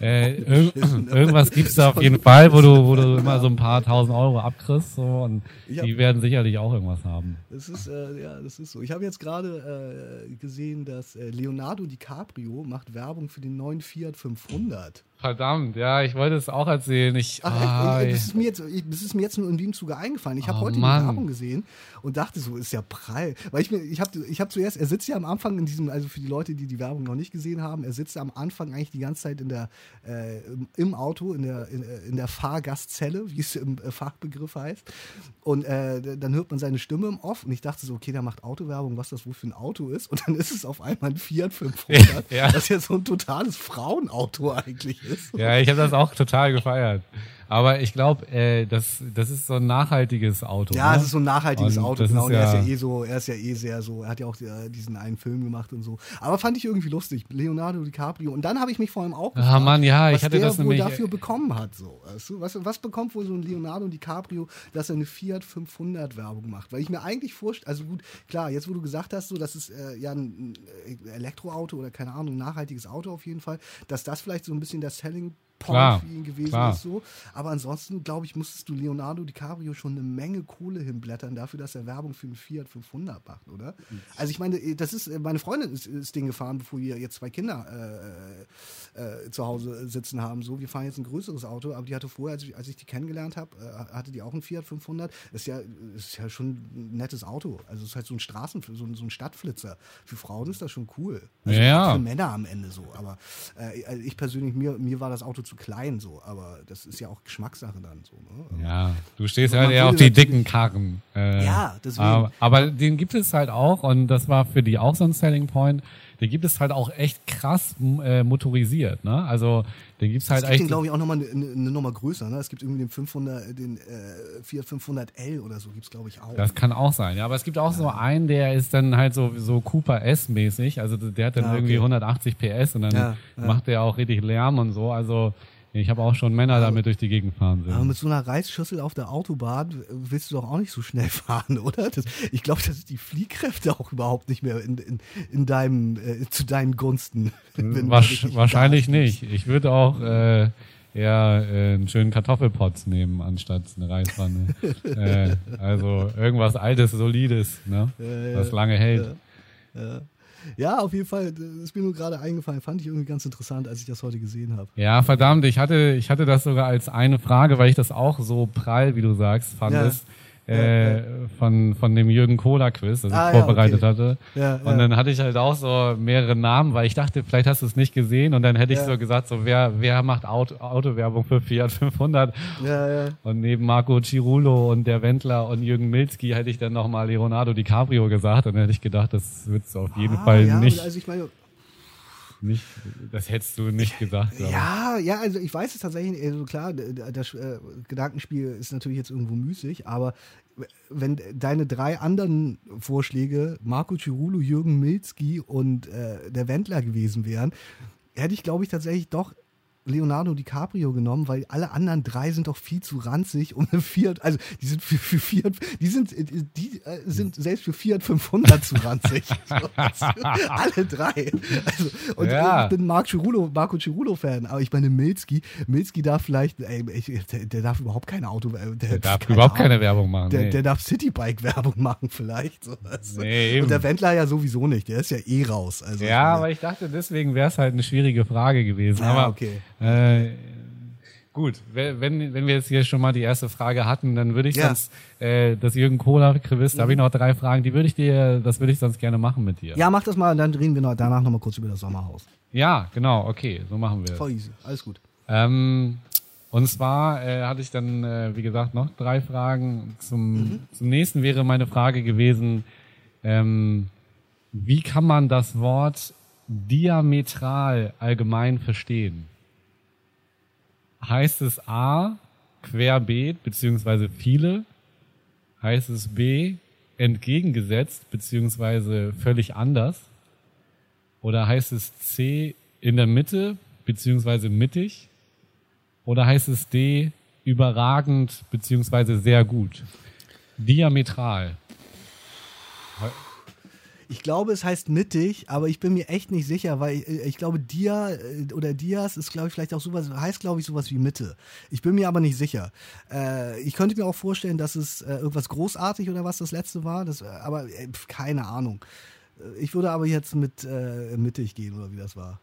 äh, [LAUGHS] irg ne? irgendwas gibt's da auf jeden Fall, wo du, wo du immer so ein paar tausend Euro abkriegst, so und hab, die werden sicherlich auch irgendwas haben. Das ist äh, ja, das ist so. Ich habe jetzt gerade äh, gesehen, dass äh, Leonardo DiCaprio macht Werbung für den neuen Fiat 500. Verdammt, ja, ich wollte es auch erzählen. Ich, Ach, ah, echt, das, ist mir jetzt, das ist mir jetzt nur in dem Zuge eingefallen. Ich habe oh, heute Mann. die Werbung gesehen und dachte so, ist ja prall. Weil ich mir, ich habe ich hab zuerst, er sitzt ja am Anfang in diesem, also für die Leute, die die Werbung noch nicht gesehen haben, er sitzt ja am Anfang eigentlich die ganze Zeit in der, äh, im Auto, in der, in, in der Fahrgastzelle, wie es im äh, Fachbegriff heißt. Und äh, dann hört man seine Stimme im Off und ich dachte so, okay, der macht Autowerbung, was das wohl für ein Auto ist. Und dann ist es auf einmal ein Fiat 500, [LAUGHS] ja. das ja so ein totales Frauenauto eigentlich ist ist. Ja, ich habe das auch total gefeiert. Aber ich glaube, äh, das, das ist so ein nachhaltiges Auto. Ja, ne? es ist so ein nachhaltiges und Auto, genau. Und er ist ja eh so, er ist ja eh sehr so, er hat ja auch äh, diesen einen Film gemacht und so. Aber fand ich irgendwie lustig. Leonardo DiCaprio. Und dann habe ich mich vor allem auch ah, gefragt, ah, Mann, ja, ich hatte der das wohl nämlich dafür bekommen hat. So. Weißt du? was, was bekommt wohl so ein Leonardo DiCaprio, dass er eine Fiat 500 Werbung macht? Weil ich mir eigentlich vorstelle, also gut, klar, jetzt wo du gesagt hast, so, das ist äh, ja ein Elektroauto oder keine Ahnung, ein nachhaltiges Auto auf jeden Fall, dass das vielleicht so ein bisschen der Selling Point klar, für ihn gewesen klar. ist. So. Aber ansonsten, glaube ich, musstest du Leonardo DiCaprio schon eine Menge Kohle hinblättern dafür, dass er Werbung für einen Fiat 500 macht, oder? Mhm. Also ich meine, das ist, meine Freundin ist, ist den gefahren, bevor wir jetzt zwei Kinder äh, äh, zu Hause sitzen haben. So, wir fahren jetzt ein größeres Auto, aber die hatte vorher, als ich, als ich die kennengelernt habe, äh, hatte die auch einen Fiat 500. Ist ja, ist ja schon ein nettes Auto. Also es ist halt so ein Straßen, so ein, so ein Stadtflitzer. Für Frauen ist das schon cool. Also ja. Für Männer am Ende so. Aber äh, also ich persönlich, mir, mir war das Auto zu klein so, aber das ist ja auch Geschmackssache dann so. Ne? Ja, du stehst halt eher auf die dicken Karren. Äh, ja, deswegen. Aber, aber, den gibt es halt auch und das war für die auch so ein Selling Point. Den gibt es halt auch echt krass äh, motorisiert, ne? Also den gibt's halt es gibt den glaube ich auch nochmal eine, eine Nummer größer, ne? Es gibt irgendwie den 500, den äh, Fiat 500L oder so gibt's glaube ich auch. Das kann auch sein, ja. Aber es gibt auch ja. so einen, der ist dann halt so so Cooper S mäßig, also der hat dann ja, okay. irgendwie 180 PS und dann ja, macht der auch richtig Lärm und so. Also Ich habe auch schon Männer damit durch die Gegend fahren sehen. Aber mit so einer Reisschüssel auf der Autobahn willst du doch auch nicht so schnell [LAUGHS] fahren, oder? Das, ich glaube, das ist die Fliehkräfte auch überhaupt nicht mehr in, in, in deinem, äh, zu deinen Gunsten. [LAUGHS] Wasch, wahrscheinlich nicht. Ich würde auch äh, eher äh, einen schönen Kartoffelpotz nehmen, anstatt eine Reispfanne. [LAUGHS] äh, also irgendwas Altes, Solides, ne? Was lange hält. Ja, ja, auf jeden Fall. Das ist mir nur gerade eingefallen. Fand ich irgendwie ganz interessant, als ich das heute gesehen habe. Ja, verdammt. Ich hatte, ich hatte das sogar als eine Frage, weil ich das auch so prall, wie du sagst, fandest. Ja äh, von, von dem Jürgen Kohler Quiz, das ah, ich vorbereitet ja, okay. hatte. Ja, und dann hatte ich halt auch so mehrere Namen, weil ich dachte, vielleicht hast du es nicht gesehen und dann hätte ich so gesagt, so wer, wer macht Auto, Autowerbung für Fiat 500? Ja, ja. Und neben Marco Cirulo und der Wendler und Jürgen Milzki hätte ich dann nochmal Leonardo DiCaprio gesagt und dann hätte ich gedacht, das wird es auf jeden ah, Fall nicht. Also ich meine, nicht, das hättest du nicht gesagt. Ja, ja, also ich weiß es tatsächlich, also klar, das äh, Gedankenspiel ist natürlich jetzt irgendwo müßig, aber wenn deine drei anderen Vorschläge, Marco Cirulo, Jürgen Milzki und äh, der Wendler gewesen wären, hätte ich, glaube ich, tatsächlich doch Leonardo DiCaprio genommen, weil alle anderen drei sind doch viel zu ranzig um eine Fiat, also die sind für, für Fiat, die sind, die äh, sind selbst für Fiat 500 zu ranzig. [LAUGHS] alle drei. Also, und ja. ich bin Marco Cirulo, Marco Cirulo Fan, aber ich meine Milski, Milski darf vielleicht, ey, ich, der, der, darf überhaupt keine Auto, der, der darf keine überhaupt keine Werbung machen. Der, nee. der darf Citybike Werbung machen vielleicht. So, also. nee, und der Wendler ja sowieso nicht, der ist ja eh raus. Also, ja, aber ich dachte, deswegen wäre es halt eine schwierige Frage gewesen. Ja, aber okay. Äh, gut, wenn, wenn wir jetzt hier schon mal die erste Frage hatten, dann würde ich ja. sonst äh, das Jürgen Kohler Quiz, da habe ich noch drei Fragen, die würde ich dir, das würde ich sonst gerne machen mit dir. Ja, mach das mal und dann reden wir noch, danach nochmal kurz über das Sommerhaus. Ja, genau, okay, so machen wir. Voll easy, alles gut. Ähm, und zwar äh, hatte ich dann, äh, wie gesagt, noch drei Fragen. Zum, mhm. zum nächsten wäre meine Frage gewesen, ähm, wie kann man das Wort diametral allgemein verstehen? Heißt es A, querbeet, beziehungsweise viele, heißt es B, entgegengesetzt, beziehungsweise völlig anders, oder heißt es C, in der Mitte, beziehungsweise mittig, oder heißt es D, überragend, beziehungsweise sehr gut? Diametral. Ich glaube, es heißt mittig, aber ich bin mir echt nicht sicher, weil ich, ich glaube, Dia äh, oder Dias ist, glaube ich, vielleicht auch sowas, heißt, glaube ich, sowas wie Mitte. Ich bin mir aber nicht sicher. Äh, ich könnte mir auch vorstellen, dass es äh, irgendwas großartig oder was das letzte war, das, äh, aber äh, keine Ahnung. Äh, ich würde aber jetzt mit mittig gehen, oder wie das war.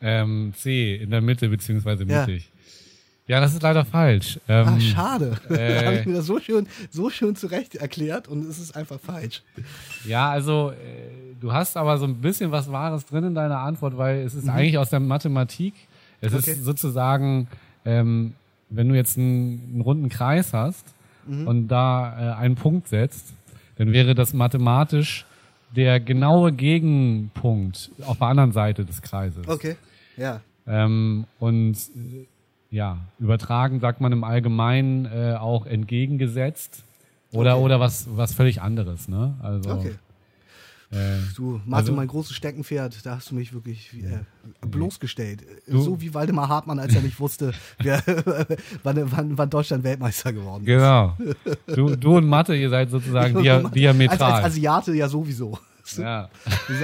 Ähm, C, in der Mitte, beziehungsweise mittig. Ja. Ja, das ist leider falsch. Ähm, Ach, schade. Äh, [LAUGHS] da habe ich mir das so schön, so schön zurecht erklärt und es ist einfach falsch. Ja, also äh, du hast aber so ein bisschen was Wahres drin in deiner Antwort, weil es ist mhm. eigentlich aus der Mathematik. Es okay. ist sozusagen, ähm, wenn du jetzt einen, einen runden Kreis hast mhm. und da äh, einen Punkt setzt, dann wäre das mathematisch der genaue Gegenpunkt auf der anderen Seite des Kreises. Okay, ja. Ähm, und ja, übertragen sagt man im Allgemeinen äh, auch entgegengesetzt oder, okay. oder was, was völlig anderes. Ne? Also, okay. Äh, du, Martin, also, mein großes Steckenpferd, da hast du mich wirklich äh, bloßgestellt. Du, so wie Waldemar Hartmann, als er nicht wusste, [LAUGHS] wer, [LAUGHS] wann, wann, wann, Deutschland Weltmeister geworden ist. Genau. Du, du und Mathe, ihr seid sozusagen [LAUGHS] dia diametral. Als, als Asiate ja sowieso. Ja.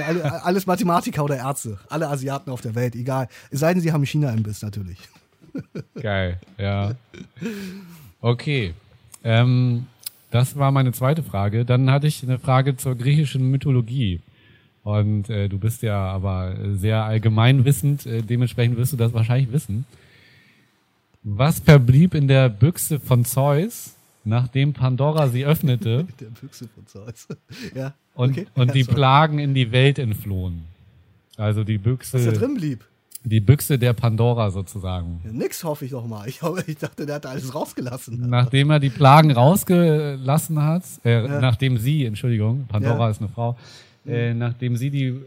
Alle, alles Mathematiker oder Ärzte. Alle Asiaten auf der Welt, egal. Es sei denn, sie haben China-Imbiss natürlich. [LAUGHS] Geil, ja. Okay. Ähm, das war meine zweite Frage. Dann hatte ich eine Frage zur griechischen Mythologie. Und äh, du bist ja aber sehr allgemein wissend, äh, dementsprechend wirst du das wahrscheinlich wissen. Was verblieb in der Büchse von Zeus, nachdem Pandora sie öffnete? [LAUGHS] der Büchse von Zeus. [LAUGHS] ja. Und, okay. und die Plagen in die Welt entflohen. Also die Büchse. Was da drin blieb. Die Büchse der Pandora sozusagen. Ja, nix hoffe ich doch mal. Ich, ich dachte, der hat alles rausgelassen. Nachdem er die Plagen rausgelassen hat, äh, ja. nachdem sie, Entschuldigung, Pandora ja. ist eine Frau, äh, nachdem sie die,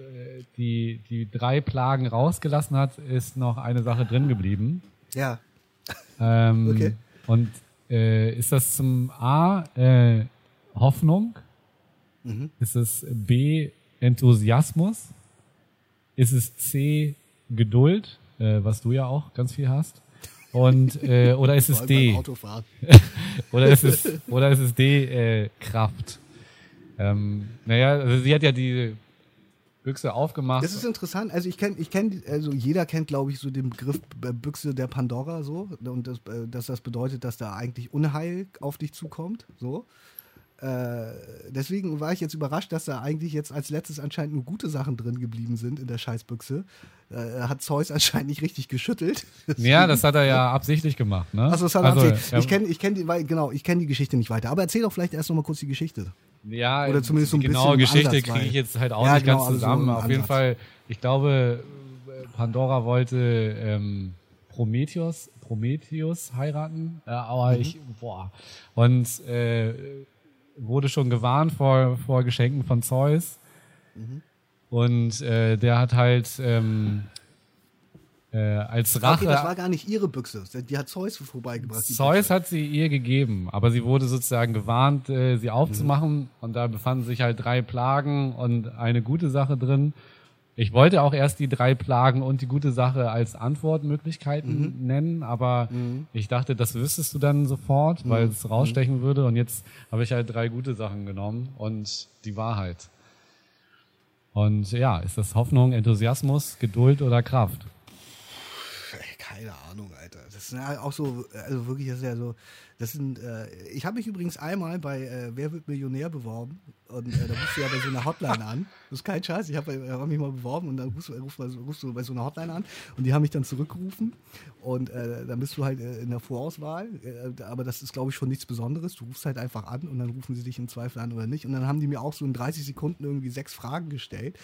die, die drei Plagen rausgelassen hat, ist noch eine Sache drin geblieben. Ja. Ähm, okay. Und äh, ist das zum A äh, Hoffnung? Mhm. Ist es B Enthusiasmus? Ist es C Geduld äh, was du ja auch ganz viel hast. Und äh, [LAUGHS] oder ist es D? [LAUGHS] oder ist es oder ist es D äh, Kraft? Ähm, naja, also sie hat ja die Büchse aufgemacht. Das ist interessant. Also ich kenne, ich kenne, also jeder kennt, glaube ich, so den Begriff Büchse der Pandora so und das, äh, dass das bedeutet, dass da eigentlich Unheil auf dich zukommt. So. Äh, deswegen war ich jetzt überrascht, dass da eigentlich jetzt als letztes anscheinend nur gute Sachen drin geblieben sind in der Scheißbüchse. Äh, hat Zeus anscheinend nicht richtig geschüttelt. [LAUGHS] ja, das hat er ja absichtlich gemacht, ne? Also, das hat also, absichtlich. Ja. Ich kenne ich kenn die, genau, ich kenne die Geschichte nicht weiter. Aber erzähl doch vielleicht erst noch mal kurz die Geschichte. Ja, oder zumindest so ein genaue Geschichte kriege ich jetzt halt auch ja, nicht genau, ganz zusammen. Also so Auf jeden Fall, ich glaube, Pandora wollte ähm, Prometheus, Prometheus heiraten, äh, aber mhm. ich, boah. Und äh, wurde schon gewarnt vor, vor Geschenken von Zeus. Mhm. Und äh, der hat halt ähm, äh, als Rache. Okay, das war gar nicht ihre Büchse. Die hat Zeus vorbeigebracht. Zeus hat sie ihr gegeben, aber sie wurde sozusagen gewarnt, äh, sie aufzumachen. Mhm. Und da befanden sich halt drei Plagen und eine gute Sache drin. Ich wollte auch erst die drei Plagen und die gute Sache als Antwortmöglichkeiten mhm. nennen, aber mhm. ich dachte, das wüsstest du dann sofort, weil mhm. es rausstechen würde. Und jetzt habe ich halt drei gute Sachen genommen und die Wahrheit. Und ja, ist das Hoffnung, Enthusiasmus, Geduld oder Kraft? Keine Ahnung, Alter. Das ist ja auch so, also wirklich, das ist ja so, das sind, äh, ich habe mich übrigens einmal bei äh, Wer wird Millionär beworben? Und äh, da rufst du ja bei so einer Hotline an. [LAUGHS] Das ist kein Scheiß, ich habe hab mich mal beworben und dann rufst, rufst, rufst, du bei so einer Hotline an. Und die haben mich dann zurückgerufen. Und äh, dann bist du halt äh, in der Vorauswahl, äh, aber das ist glaube ich schon nichts Besonderes. Du rufst halt einfach an und dann rufen sie dich im Zweifel an oder nicht. Und dann haben die mir auch so in 30 Sekunden irgendwie sechs Fragen gestellt.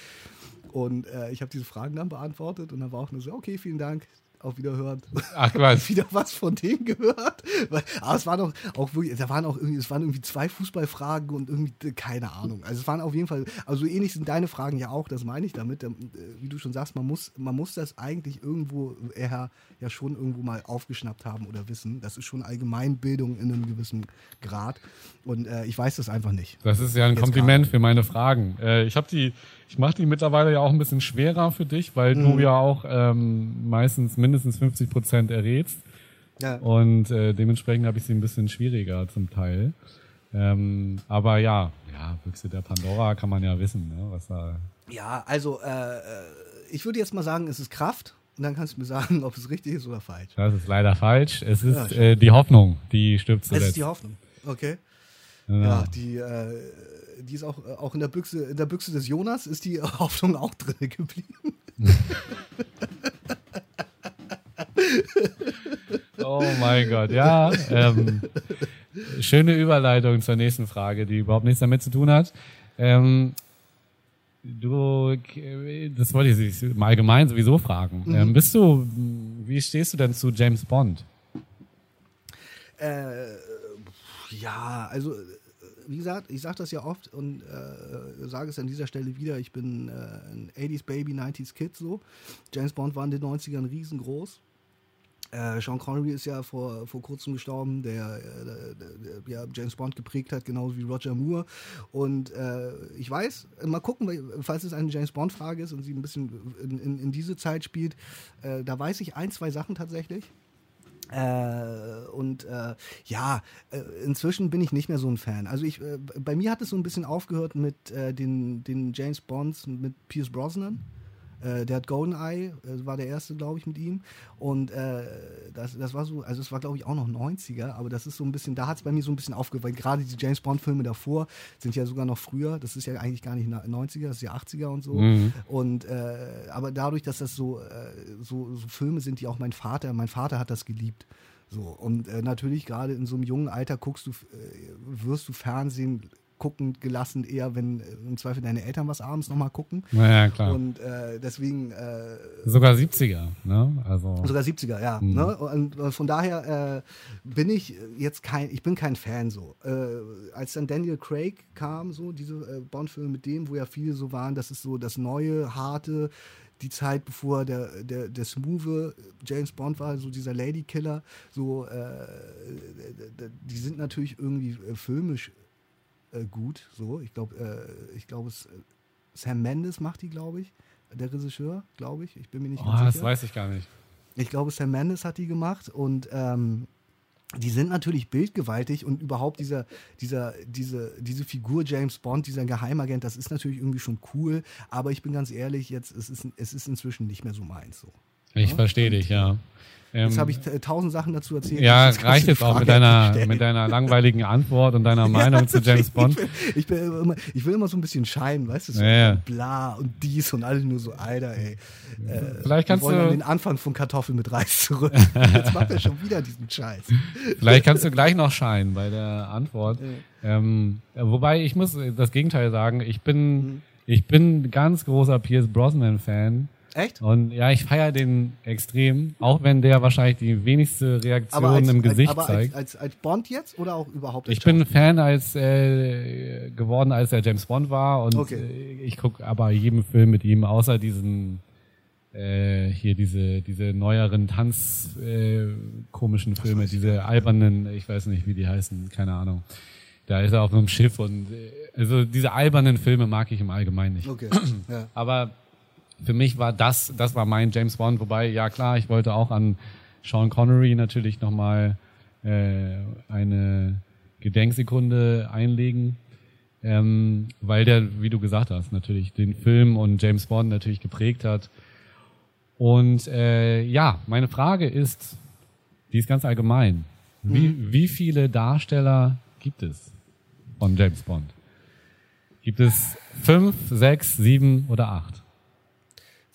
Und ich habe diese Fragen dann beantwortet und dann war auch nur so, okay, vielen Dank, auf Wiederhören. Ach was. [LAUGHS] wieder was von denen gehört. Aber es waren auch, auch wirklich, da waren auch irgendwie, es waren irgendwie zwei Fußballfragen und irgendwie, keine Ahnung. Also es waren auf jeden Fall, also ähnlich sind deine Fragen ja auch, das meine ich damit. Ähm, wie du schon sagst, man muss, man muss das eigentlich irgendwo eher ja schon irgendwo mal aufgeschnappt haben oder wissen. Das ist schon Allgemeinbildung in einem gewissen Grad. Und äh, ich weiß das einfach nicht. Das ist ja ein Jetzt Kompliment grade. für meine Fragen. Äh, ich habe die ich mache die mittlerweile ja auch ein bisschen schwerer für dich, weil mhm. du ja auch ähm, meistens mindestens 50 Prozent errätst. Ja. Und äh, dementsprechend habe ich sie ein bisschen schwieriger zum Teil. Ähm, aber ja, ja, Büchse der Pandora kann man ja wissen, ne, was da. Ja, also äh, äh, ich würde jetzt mal sagen, es ist Kraft. Und dann kannst du mir sagen, [LAUGHS] ob es richtig ist oder falsch. Das ist leider falsch. Es ist ja, äh, die Hoffnung, die stirbt zuletzt. Es ist die Hoffnung. Okay. Ja, ja die, äh, die ist auch, äh, auch in der Büchse, in der Büchse des Jonas ist die [LAUGHS] Hoffnung auch drin geblieben. [LAUGHS] oh mein Gott, ja. Ähm, schöne Überleitung zur nächsten Frage, die überhaupt nichts damit zu tun hat. Ähm, du, das wollte ich mal allgemein sowieso fragen. Mhm. Ähm, bist du, wie stehst du denn zu James Bond? Äh, ja, also wie gesagt, ich sage das ja oft und äh, sage es an dieser Stelle wieder, ich bin äh, ein 80s Baby, 90s Kid so. James Bond war in den 90ern riesengroß. Äh, Sean Connery ist ja vor, vor kurzem gestorben, der, äh, der, der, der ja, James Bond geprägt hat, genauso wie Roger Moore. Und äh, ich weiß, mal gucken, falls es eine James Bond-Frage ist und sie ein bisschen in, in, in diese Zeit spielt, äh, da weiß ich ein, zwei Sachen tatsächlich. Äh, und äh, ja, äh, inzwischen bin ich nicht mehr so ein Fan. Also ich, äh, bei mir hat es so ein bisschen aufgehört mit äh, den, den James Bonds mit Pierce Brosnan. Äh, der hat GoldenEye, äh, war der erste, glaube ich, mit ihm. Und äh, das, das war so, also es war, glaube ich, auch noch 90er, aber das ist so ein bisschen, da hat es bei mir so ein bisschen aufgeweicht. Gerade die James Bond-Filme davor sind ja sogar noch früher. Das ist ja eigentlich gar nicht 90er, das ist ja 80er und so. Mhm. Und äh, aber dadurch, dass das so, äh, so, so Filme sind, die auch mein Vater, mein Vater hat das geliebt. So, und äh, natürlich gerade in so einem jungen Alter guckst du, äh, wirst du Fernsehen gucken gelassen, eher wenn äh, im Zweifel deine Eltern was abends nochmal gucken. Naja, klar. Und äh, deswegen. Äh, sogar 70er, ne? Also. Sogar 70er, ja. Mhm. Ne? Und äh, von daher äh, bin ich jetzt kein, ich bin kein Fan so. Äh, als dann Daniel Craig kam, so, diese Bond-Filme mit dem, wo ja viele so waren, das ist so das neue, harte, die Zeit, bevor der, der, der smooth James Bond war, so dieser Ladykiller, so, äh, die sind natürlich irgendwie filmisch äh, gut. So, ich glaube, äh, ich glaube, es Sam Mendes macht die, glaube ich, der Regisseur, glaube ich. Ich bin mir nicht oh, ganz sicher. Das weiß ich gar nicht. Ich glaube, Sam Mendes hat die gemacht und ähm, die sind natürlich bildgewaltig und überhaupt dieser, dieser, diese, diese Figur James Bond, dieser Geheimagent, das ist natürlich irgendwie schon cool, aber ich bin ganz ehrlich, jetzt, es ist, es ist inzwischen nicht mehr so meins so. Ich ja? verstehe dich, ja. Jetzt habe ich tausend Sachen dazu erzählt. Ja, reicht jetzt auch mit deiner, mit deiner langweiligen Antwort und deiner [LAUGHS] Meinung ja, zu James Bond. Ich, bin, ich, bin immer, ich, will immer so ein bisschen scheinen, weißt du? So ja, bla und dies und alles nur so, Alter, ey. Äh, Vielleicht kannst wir wollen du den Anfang von Kartoffeln mit Reis zurück. [LAUGHS] Jetzt macht er schon wieder diesen Scheiß. Vielleicht kannst du gleich noch scheinen bei der Antwort. Ähm, wobei ich muss das Gegenteil sagen. Ich bin, mhm. ich bin ganz großer Pierce Brosnan Fan. Echt? Und ja, ich feiere den extrem, auch wenn der wahrscheinlich die wenigste Reaktion als, im Gesicht aber zeigt. Als, als, als Bond jetzt oder auch überhaupt? Ich bin Fan als äh, geworden, als er James Bond war und okay. äh, ich gucke aber jeden Film mit ihm, außer diesen äh, hier diese diese neueren Tanz äh, komischen Filme, diese albernen, ich weiß nicht, wie die heißen, keine Ahnung. Da ist er auf einem Schiff und äh, also diese albernen Filme mag ich im Allgemeinen nicht. Okay. [CLEARS THROAT] Ja. Aber für mich war das, das war mein James Bond, wobei, ja klar, ich wollte auch an Sean Connery natürlich nochmal äh, eine Gedenksekunde einlegen, ähm, weil der, wie du gesagt hast, natürlich den Film und James Bond natürlich geprägt hat. Und äh, ja, meine Frage ist, die ist ganz allgemein. Wie, mhm. wie viele Darsteller gibt es von James Bond? Gibt es fünf, sechs, sieben oder acht?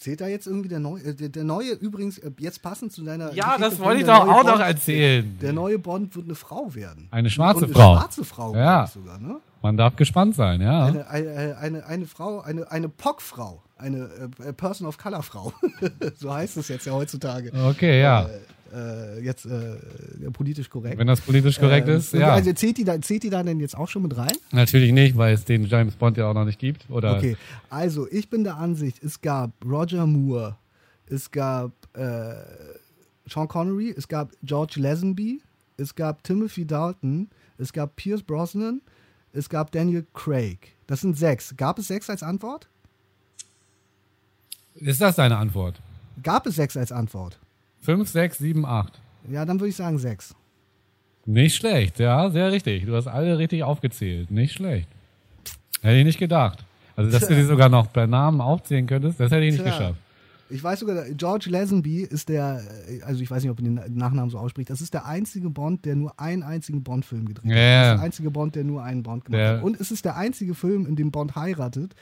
Zählt da jetzt irgendwie der neue, äh, der, neue übrigens, äh, jetzt passend zu deiner. Ja, das wollte ich doch auch Bond, noch erzählen. Der, neue Bond wird eine Frau werden. Eine schwarze Frau. Eine schwarze Frau, ja. sogar, ne? Man darf gespannt sein, ja. Eine, eine, eine, eine Frau, eine, eine POC-Frau, eine äh, Person of Color-Frau. [LAUGHS] so heißt es jetzt ja heutzutage. Okay, ja. Äh, äh, jetzt äh, politisch korrekt. Wenn das politisch korrekt ähm, ist, ja. Also zählt die, da, zählt die da denn jetzt auch schon mit rein? Natürlich nicht, weil es den James Bond ja auch noch nicht gibt. Oder? Okay, also ich bin der Ansicht, es gab Roger Moore, es gab äh, Sean Connery, es gab George Lazenby, es gab Timothy Dalton, es gab Pierce Brosnan, es gab Daniel Craig. Das sind sechs. Gab es sechs als Antwort? Ist das deine Antwort? Gab es sechs als Antwort? Fünf, sechs, sieben, acht. Ja, dann würde ich sagen sechs. Nicht schlecht, ja, sehr richtig. Du hast alle richtig aufgezählt. Nicht schlecht. Hätte ich nicht gedacht. Also, dass Tja. du die sogar noch per Namen aufzählen könntest, das hätte ich nicht Tja. geschafft. Ich weiß sogar, George Lazenby ist der, also ich weiß nicht, ob man den Nachnamen so ausspricht, das ist der einzige Bond, der nur einen einzigen Bond-Film gedreht hat. Yeah. Das ist der einzige Bond, der nur einen Bond gemacht der hat. Und es ist der einzige Film, in dem Bond heiratet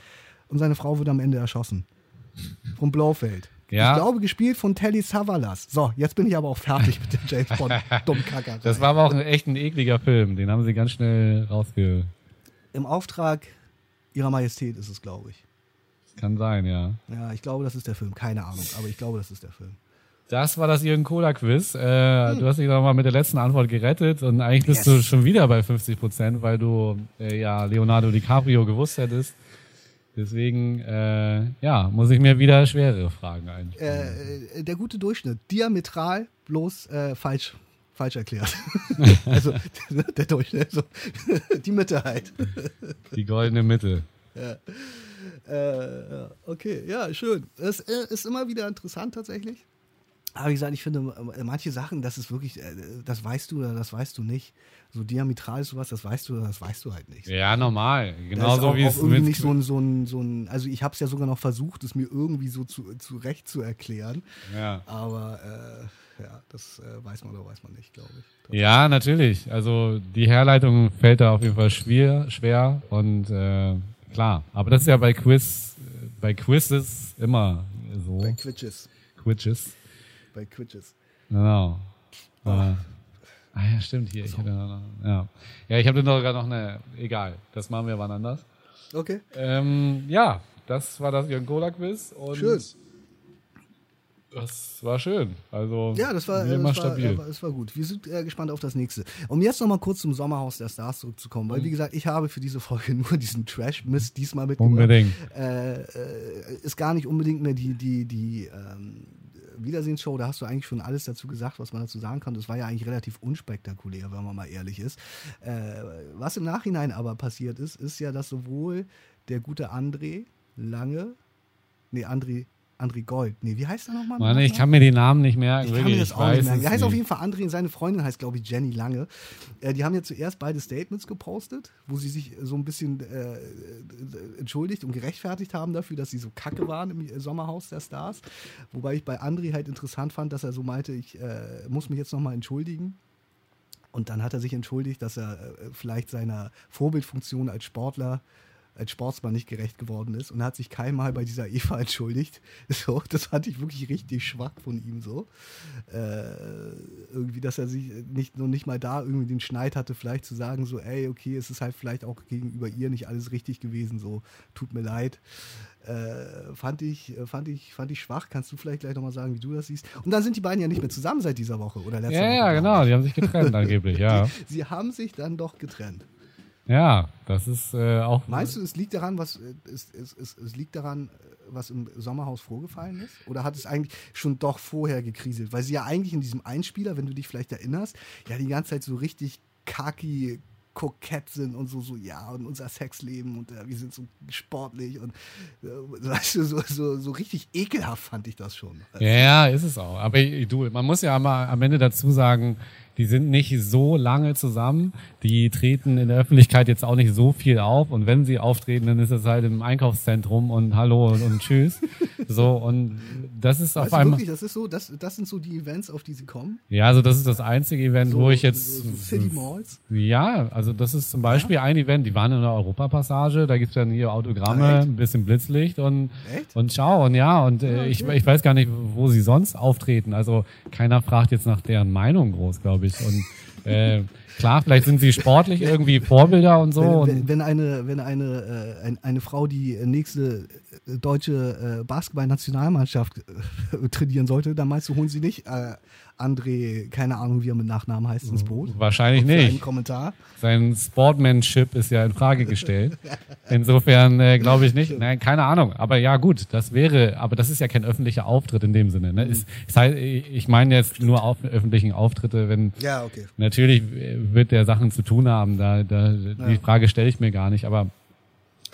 und seine Frau wird am Ende erschossen. Vom Blaufeld. Ja. Ich glaube, gespielt von Telly Savalas. So, jetzt bin ich aber auch fertig mit dem James Bond [LAUGHS] Dummkacker. Das war aber auch ein echt ein ekliger Film. Den haben sie ganz schnell rausge... Im Auftrag ihrer Majestät ist es, glaube ich. Kann sein, ja. Ja, ich glaube, das ist der Film. Keine Ahnung, aber ich glaube, das ist der Film. Das war das Jürgen Kohler Quiz. Äh, hm. Du hast dich nochmal mit der letzten Antwort gerettet und eigentlich bist yes. du schon wieder bei 50 Prozent, weil du äh, ja Leonardo DiCaprio gewusst hättest. Deswegen, äh, ja, muss ich mir wieder schwerere Fragen ein. Äh, äh, der gute Durchschnitt, diametral, bloß äh, falsch, falsch erklärt. [LAUGHS] [LAUGHS] also [LAUGHS] der Durchschnitt, so, die Mitte halt. Die goldene Mitte. Ja. Äh, okay, ja, schön. Es äh, ist immer wieder interessant tatsächlich. Aber wie gesagt, ich finde, manche Sachen, das ist wirklich, das weißt du oder das weißt du nicht so diametral ist sowas, das weißt du, das weißt du halt nicht. Ja, normal. Genauso wie es irgendwie nicht so ein, so ein, so ein, also ich habe es ja sogar noch versucht, es mir irgendwie so zu, zurecht zu erklären. Ja. Aber äh, ja, das äh, weiß man oder weiß man nicht, glaube ich. Ja, natürlich. Also die Herleitung fällt da auf jeden Fall schwer, schwer und äh, klar. Aber das ist ja bei Quiz, bei Quizzes immer so. Bei Quitches. Quitches. Bei Quitches. Genau. Oh. Ah ja, stimmt hier. Ich hatte noch, ja. ja, ich habe sogar noch eine. Egal, das machen wir wann anders. Okay. Ähm, ja, das war das Jörn Cola Quiz und schön. Das war schön. Also ja, das war, immer das stabil. War, das war gut. Wir sind äh, gespannt auf das nächste. Um jetzt nochmal kurz zum Sommerhaus der Stars zurückzukommen, weil mhm. wie gesagt, ich habe für diese Folge [LAUGHS] nur diesen Trash-Mist diesmal mitgebracht. Unbedingt. Äh, äh, ist gar nicht unbedingt mehr die, die, die, ähm, Wiedersehensshow, da hast du eigentlich schon alles dazu gesagt, was man dazu sagen kann. Das war ja eigentlich relativ unspektakulär, wenn man mal ehrlich ist. Äh, was im Nachhinein aber passiert ist, ist ja, dass sowohl der gute André lange, nee, André, André Gold. Nee, wie heißt er nochmal? Mann, ich kann mir die Namen nicht merken. Ich kann mir das auch nicht merken. Er heißt nicht. auf jeden Fall André und seine Freundin heißt, glaube ich, Jenny Lange. Äh, die haben ja zuerst beide Statements gepostet, wo sie sich so ein bisschen äh, entschuldigt und gerechtfertigt haben dafür, dass sie so kacke waren im Sommerhaus der Stars. Wobei ich bei André halt interessant fand, dass er so meinte, ich äh, muss mich jetzt nochmal entschuldigen. Und dann hat er sich entschuldigt, dass er äh, vielleicht seiner Vorbildfunktion als Sportler als Sportsmann nicht gerecht geworden ist und er hat sich keinmal bei dieser Eva [LAUGHS] entschuldigt. So, das fand ich wirklich richtig schwach von ihm so. Äh, irgendwie, dass er sich nicht noch nicht mal da irgendwie den Schneid hatte, vielleicht zu sagen, so, ey, okay, es ist halt vielleicht auch gegenüber ihr nicht alles richtig gewesen, so, tut mir leid. Äh, fand, ich, fand, ich, fand ich schwach. Kannst du vielleicht gleich nochmal sagen, wie du das siehst? Und dann sind die beiden ja nicht mehr zusammen seit dieser Woche oder letzter ja, Woche. Ja, genau, die haben sich getrennt angeblich, ja. [LAUGHS] Die, sie haben sich dann doch getrennt. Ja, das ist äh, auch. Meinst du, es liegt daran, was es, es, es, es liegt daran, was im Sommerhaus vorgefallen ist? Oder hat es eigentlich schon doch vorher gekriselt? Weil sie ja eigentlich in diesem Einspieler, wenn du dich vielleicht erinnerst, ja die ganze Zeit so richtig kaki kokett sind und so, so, ja, und unser Sexleben und äh, wir sind so sportlich und äh, weißt du, so, so, so richtig ekelhaft fand ich das schon. Ja, ja, ist es auch. Aber du, man muss ja mal am Ende dazu sagen, die sind nicht so lange zusammen, die treten in der Öffentlichkeit jetzt auch nicht so viel auf und wenn sie auftreten, dann ist es halt im Einkaufszentrum und Hallo und, und Tschüss. [LAUGHS] so und das ist auf einmal. Wirklich, das ist so, das, das sind so die Events, auf die sie kommen. Ja, also das ist das einzige Event, so, wo ich jetzt. So, City Malls. Ja, also das ist zum Beispiel ja? ein Event, die waren in der Europapassage, da gibt's dann hier Autogramme, Echt? ein bisschen Blitzlicht und Echt? und ciao und ja und äh, ja, okay. ich, ich weiß gar nicht, wo sie sonst auftreten. Also keiner fragt jetzt nach deren Meinung groß, glaube ich. Und äh, klar, vielleicht sind sie sportlich irgendwie Vorbilder und so. Wenn, wenn, wenn eine, wenn eine, äh, eine Frau die nächste deutsche äh, Basketballnationalmannschaft äh, [LAUGHS] trainieren sollte, dann meinst du, holen sie nicht äh, André, keine Ahnung, wie er mit Nachnamen heißt, ins Boot? Wahrscheinlich nicht. Einen Kommentar. Sein Sportmanship ist ja in Frage gestellt. Insofern äh, glaube ich nicht. Nein, keine Ahnung. Aber ja, gut, das wäre, aber das ist ja kein öffentlicher Auftritt in dem Sinne. Ne? Ist, das heißt, ich meine jetzt nur auf öffentlichen Auftritte, wenn ja, okay. natürlich wird der Sachen zu tun haben. Da, da ja. die Frage stelle ich mir gar nicht, aber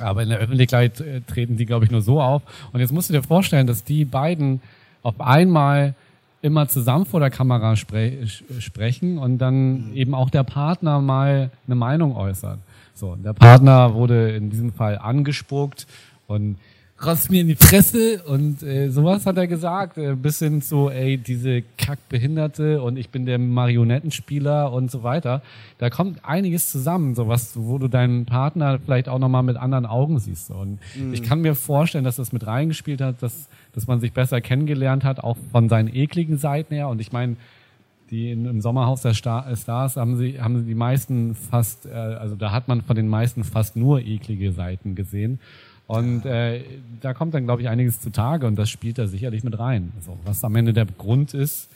aber in der Öffentlichkeit äh, treten die, glaube ich, nur so auf. Und jetzt musst du dir vorstellen, dass die beiden auf einmal immer zusammen vor der Kamera spre sprechen und dann mhm. eben auch der Partner mal eine Meinung äußert. So, der Partner wurde in diesem Fall angespuckt und raus mir in die Fresse und äh, sowas hat er gesagt, äh, bis hin zu, ey, diese Kackbehinderte und ich bin der Marionettenspieler und so weiter. Da kommt einiges zusammen, so was, wo du deinen Partner vielleicht auch nochmal mit anderen Augen siehst. Und mhm. ich kann mir vorstellen, dass das mit reingespielt hat, dass, dass man sich besser kennengelernt hat, auch von seinen ekligen Seiten her. Und ich meine, die in, im Sommerhaus der Star, Stars haben sie, haben sie die meisten fast, äh, also da hat man von den meisten fast nur eklige Seiten gesehen. Und äh, da kommt dann, glaube ich, einiges zutage und das spielt da sicherlich mit rein. Also, was am Ende der Grund ist,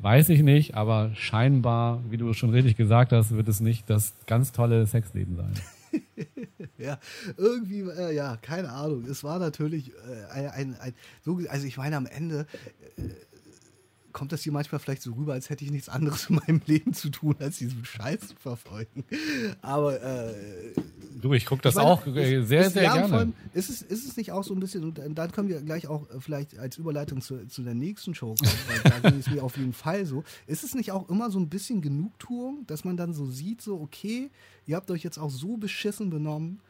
weiß ich nicht, aber scheinbar, wie du schon richtig gesagt hast, wird es nicht das ganz tolle Sexleben sein. [LAUGHS] ja, irgendwie, äh, ja, keine Ahnung. Es war natürlich äh, ein, ein, so, also ich meine, am Ende äh, kommt das hier manchmal vielleicht so rüber, als hätte ich nichts anderes in meinem Leben zu tun, als diesen Scheiß zu verfolgen. Aber äh, du, ich gucke das ich meine, auch äh, sehr, ist, sehr ja, gerne. Allem, ist, es, ist es nicht auch so ein bisschen, und dann können wir gleich auch äh, vielleicht als Überleitung zu, zu der nächsten Show kommen, weil da [LAUGHS] ging es mir auf jeden Fall so. Ist es nicht auch immer so ein bisschen Genugtuung, dass man dann so sieht, so, okay, ihr habt euch jetzt auch so beschissen benommen,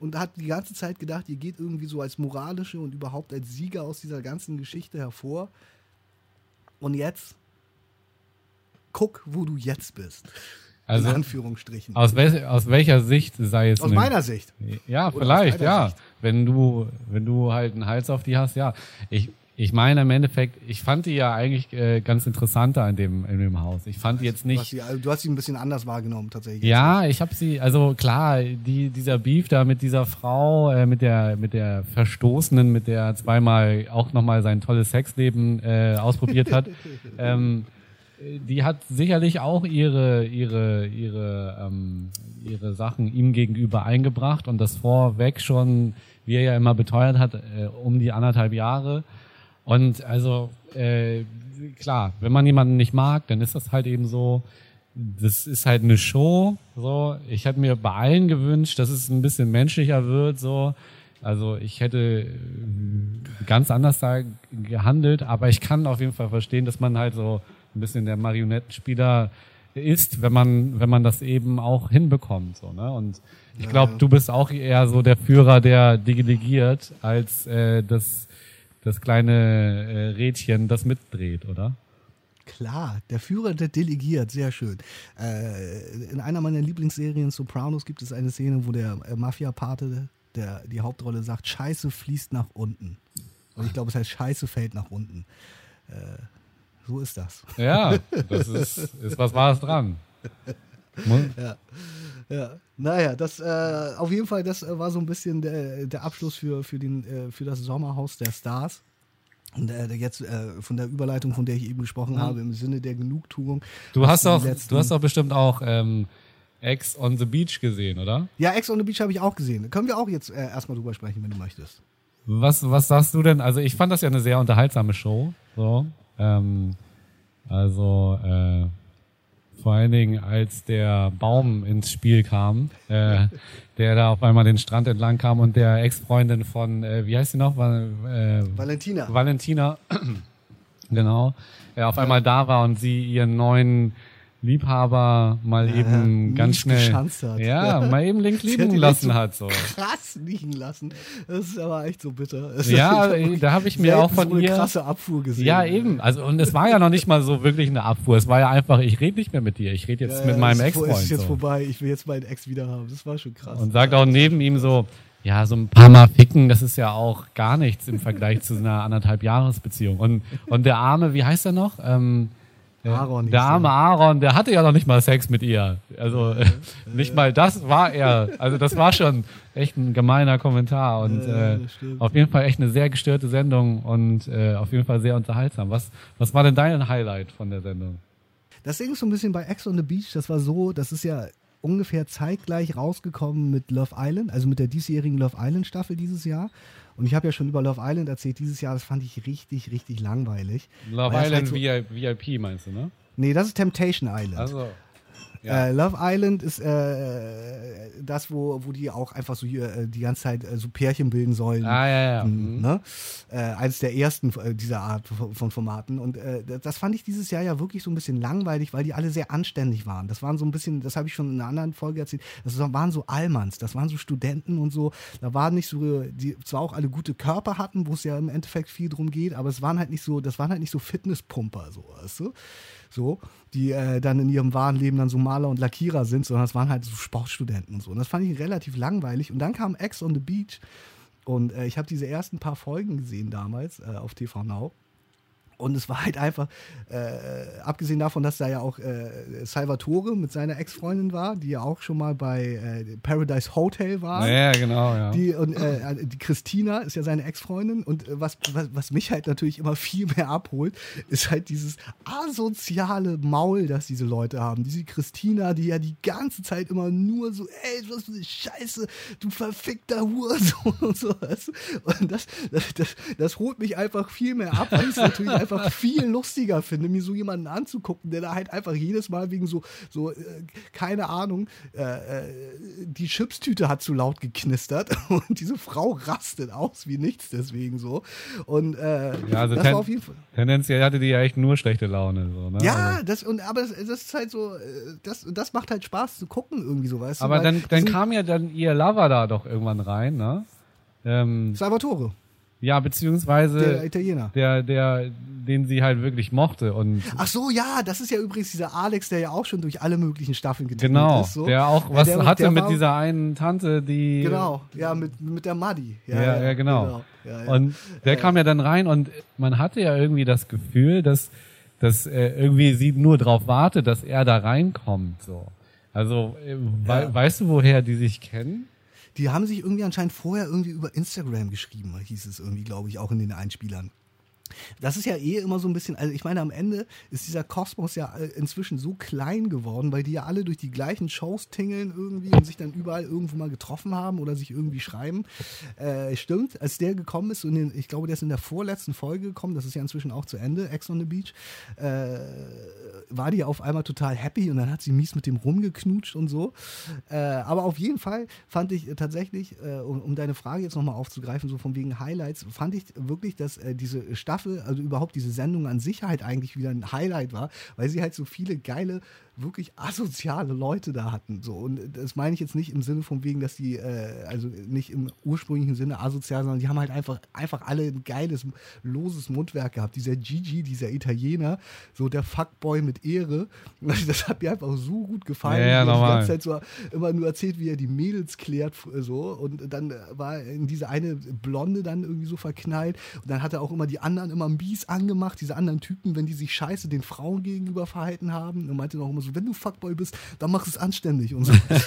und hat die ganze Zeit gedacht, ihr geht irgendwie so als moralische und überhaupt als Sieger aus dieser ganzen Geschichte hervor. Und jetzt guck, wo du jetzt bist. Also, in Anführungsstrichen. Aus, wel aus welcher Sicht sei es? Aus meiner Sicht. Ja, Oder vielleicht, ja. Sicht. Wenn du, wenn du halt einen Hals auf die hast, ja. Ich, ich meine im Endeffekt, ich fand die ja eigentlich äh, ganz interessanter in dem, in dem Haus. Ich fand die jetzt nicht. Du hast, sie, also du hast sie ein bisschen anders wahrgenommen tatsächlich. Ja, ich habe sie, also klar, die, dieser Beef da mit dieser Frau, äh, mit der, mit der Verstoßenen, mit der zweimal auch nochmal sein tolles Sexleben äh, ausprobiert hat. [LAUGHS] ähm, die hat sicherlich auch ihre ihre ihre ähm, ihre Sachen ihm gegenüber eingebracht und das vorweg schon, wie er ja immer beteuert hat, äh, um die anderthalb Jahre. Und also äh, klar, wenn man jemanden nicht mag, dann ist das halt eben so. Das ist halt eine Show. So, ich hätte mir bei allen gewünscht, dass es ein bisschen menschlicher wird. So, Also ich hätte äh, ganz anders da gehandelt, aber ich kann auf jeden Fall verstehen, dass man halt so ein bisschen der Marionettenspieler ist, wenn man, wenn man das eben auch hinbekommt. So, ne? Und ich glaube, du bist auch eher so der Führer, der delegiert, als äh, das, das kleine äh, Rädchen, das mitdreht, oder? Klar, der Führer, der delegiert, sehr schön. Äh, in einer meiner Lieblingsserien Sopranos gibt es eine Szene, wo der äh, Mafia-Pate, der die Hauptrolle sagt, Scheiße fließt nach unten. Und ich glaube, es heißt Scheiße fällt nach unten. Äh, so ist das. Ja, [LAUGHS] das ist, ist was Wahres dran. [LAUGHS] ja. Ja, naja, das äh, auf jeden Fall, das äh, war so ein bisschen der, der Abschluss für, für, den, äh, für das Sommerhaus der Stars. Und äh, jetzt äh, von der Überleitung, von der ich eben gesprochen mhm. habe, im Sinne der Genugtuung. Du hast doch, du hast doch bestimmt auch ähm, Ex on the Beach gesehen, oder? Ja, Ex on the Beach habe ich auch gesehen. Können wir auch jetzt äh, erstmal drüber sprechen, wenn du möchtest. Was, was sagst du denn? Also ich fand das ja eine sehr unterhaltsame Show. So. Ähm, also vor allen Dingen, als der Baum ins Spiel kam, äh, der da auf einmal den Strand entlang kam und der Ex-Freundin von, äh, wie heißt sie noch? Äh, Valentina. Valentina, [CLEARS THROAT] genau, äh, auf einmal da war und sie ihren neuen Liebhaber mal ja, eben ganz schnell hat. Ja, mal eben link [LAUGHS] liegen lassen hat so. krass liegen lassen. Das ist aber echt so bitter. [LAUGHS] Ja da habe ich mir auch von so ihr krasse Abfuhr gesehen ja eben. Also und es war ja noch nicht mal so wirklich eine Abfuhr. Es war ja einfach ich rede nicht mehr mit dir. Ich rede jetzt ja, mit meinem Ex-Freund es ist jetzt so. vorbei. Ich will jetzt meinen Ex wieder haben. Das war schon krass. Und sagt auch neben ihm so ja, so ein paar Mal ficken, das ist ja auch gar nichts im Vergleich zu einer anderthalb Jahresbeziehung. Und, und der Arme, wie heißt er noch? Ähm, Aaron der arme Aaron, der hatte ja noch nicht mal Sex mit ihr. Also ja, [LAUGHS] nicht mal das war er. Also das war schon echt ein gemeiner Kommentar und ja, äh, auf jeden Fall echt eine sehr gestörte Sendung und äh, auf jeden Fall sehr unterhaltsam. Was, was war denn dein Highlight von der Sendung? Das Ding ist so ein bisschen bei Ex on the Beach, das war so, das ist ja ungefähr zeitgleich rausgekommen mit Love Island, also mit der diesjährigen Love Island Staffel dieses Jahr. Und ich habe ja schon über Love Island erzählt dieses Jahr, das fand ich richtig, richtig langweilig. Love Island halt so, VIP meinst du, ne? Nee, das ist Temptation Island. Also. Ja. Äh, Love Island ist äh, das, wo, wo die auch einfach so hier äh, die ganze Zeit äh, so Pärchen bilden sollen. Ah, ja, ja. Mhm. mhm. Ne? Äh, eines der ersten äh, dieser Art von Formaten. Und das fand ich dieses Jahr ja wirklich so ein bisschen langweilig, weil die alle sehr anständig waren. Das waren so ein bisschen, das habe ich schon in einer anderen Folge erzählt, das waren so Allmanns, das waren so Studenten und so. Da waren nicht so, die zwar auch alle gute Körper hatten, wo es ja im Endeffekt viel drum geht, aber es waren halt nicht so, das waren halt nicht so Fitnesspumper, so, weißt du? So, die äh, dann in ihrem wahren Leben dann so Maler und Lackierer sind, sondern es waren halt so Sportstudenten und so. Und das fand ich relativ langweilig. Und dann kam Ex on the Beach und äh, ich habe diese ersten paar Folgen gesehen damals äh, auf TV Now. Und es war halt einfach, äh, abgesehen davon, dass da ja auch äh, Salvatore mit seiner Ex-Freundin war, die ja auch schon mal bei äh, Paradise Hotel war. Ja, genau, ja. Die, und äh, die Christina ist ja seine Ex-Freundin. Und äh, was, was, was mich halt natürlich immer viel mehr abholt, ist halt dieses asoziale Maul, das diese Leute haben. Diese Christina, die ja die ganze Zeit immer nur so, ey, was für eine Scheiße, du verfickter Hurensohn und so. Und das, das, das, das holt mich einfach viel mehr ab, weil es natürlich [LAUGHS] einfach einfach viel lustiger finde, mir so jemanden anzugucken, der da halt einfach jedes Mal wegen so, so äh, keine Ahnung, äh, äh die Chipstüte hat zu laut geknistert [LAUGHS] und diese Frau rastet aus wie nichts deswegen so. Und äh, ja, also das war auf jeden Fall. Tendenziell hatte die ja echt nur schlechte Laune. So, ne? Ja, also. das, und, aber das, das, ist halt so, äh, das, das macht halt Spaß zu gucken irgendwie so, weißt aber du. Aber dann, dann kam ja dann ihr Lover da doch irgendwann rein, ne? Ähm, Salvatore. Ja, beziehungsweise der Italiener. Der, der, den sie halt wirklich mochte. Und Ach so, ja, das ist ja übrigens dieser Alex, der ja auch schon durch alle möglichen Staffeln getrieben genau, ist. Genau, so. der auch was der, hatte der mit dieser einen Tante, die. Genau, ja, mit, mit der Muddy. Ja, ja, ja genau. genau. Und der kam ja dann rein und man hatte ja irgendwie das Gefühl, dass, dass äh, irgendwie sie nur darauf wartet, dass er da reinkommt. So. Also, äh, we weißt du, woher die sich kennen? Die haben sich irgendwie anscheinend vorher irgendwie über Instagram geschrieben, hieß es irgendwie, glaube ich, auch in den Einspielern. Das ist ja eh immer so ein bisschen, also ich meine, am Ende ist dieser Kosmos ja äh, inzwischen so klein geworden, weil die ja alle durch die gleichen Shows tingeln irgendwie und sich dann überall irgendwo mal getroffen haben oder sich irgendwie schreiben. Äh, stimmt, als der gekommen ist, und den, ich glaube, der ist in der vorletzten Folge gekommen, das ist ja inzwischen auch zu Ende, Ex on the Beach, äh, war die auf einmal total happy und dann hat sie mies mit dem rumgeknutscht und so. Äh, aber auf jeden Fall fand ich tatsächlich, äh, um, um, deine Frage jetzt nochmal aufzugreifen, so von wegen Highlights, fand ich wirklich, dass diese Staffel Staffel, also überhaupt diese Sendung an sich halt eigentlich wieder ein Highlight war, weil sie halt so viele geile wirklich asoziale Leute da hatten. So. Und das meine ich jetzt nicht im Sinne von wegen, dass die, äh, also nicht im ursprünglichen Sinne asozial, sondern die haben halt einfach, einfach alle ein geiles, loses Mundwerk gehabt. Dieser Gigi, dieser Italiener, so der Fuckboy mit Ehre, [LAUGHS] das hat mir einfach so gut gefallen. Ja, ja, die ganze Zeit so immer nur erzählt, wie er die Mädels klärt, so. Und dann war in diese eine Blonde dann irgendwie so verknallt. Und dann hat er auch immer die anderen immer mies angemacht, diese anderen Typen, wenn die sich scheiße den Frauen gegenüber verhalten haben. Und meinte auch immer so, so, wenn du Fuckboy bist, dann mach es anständig und so. [LAUGHS] Das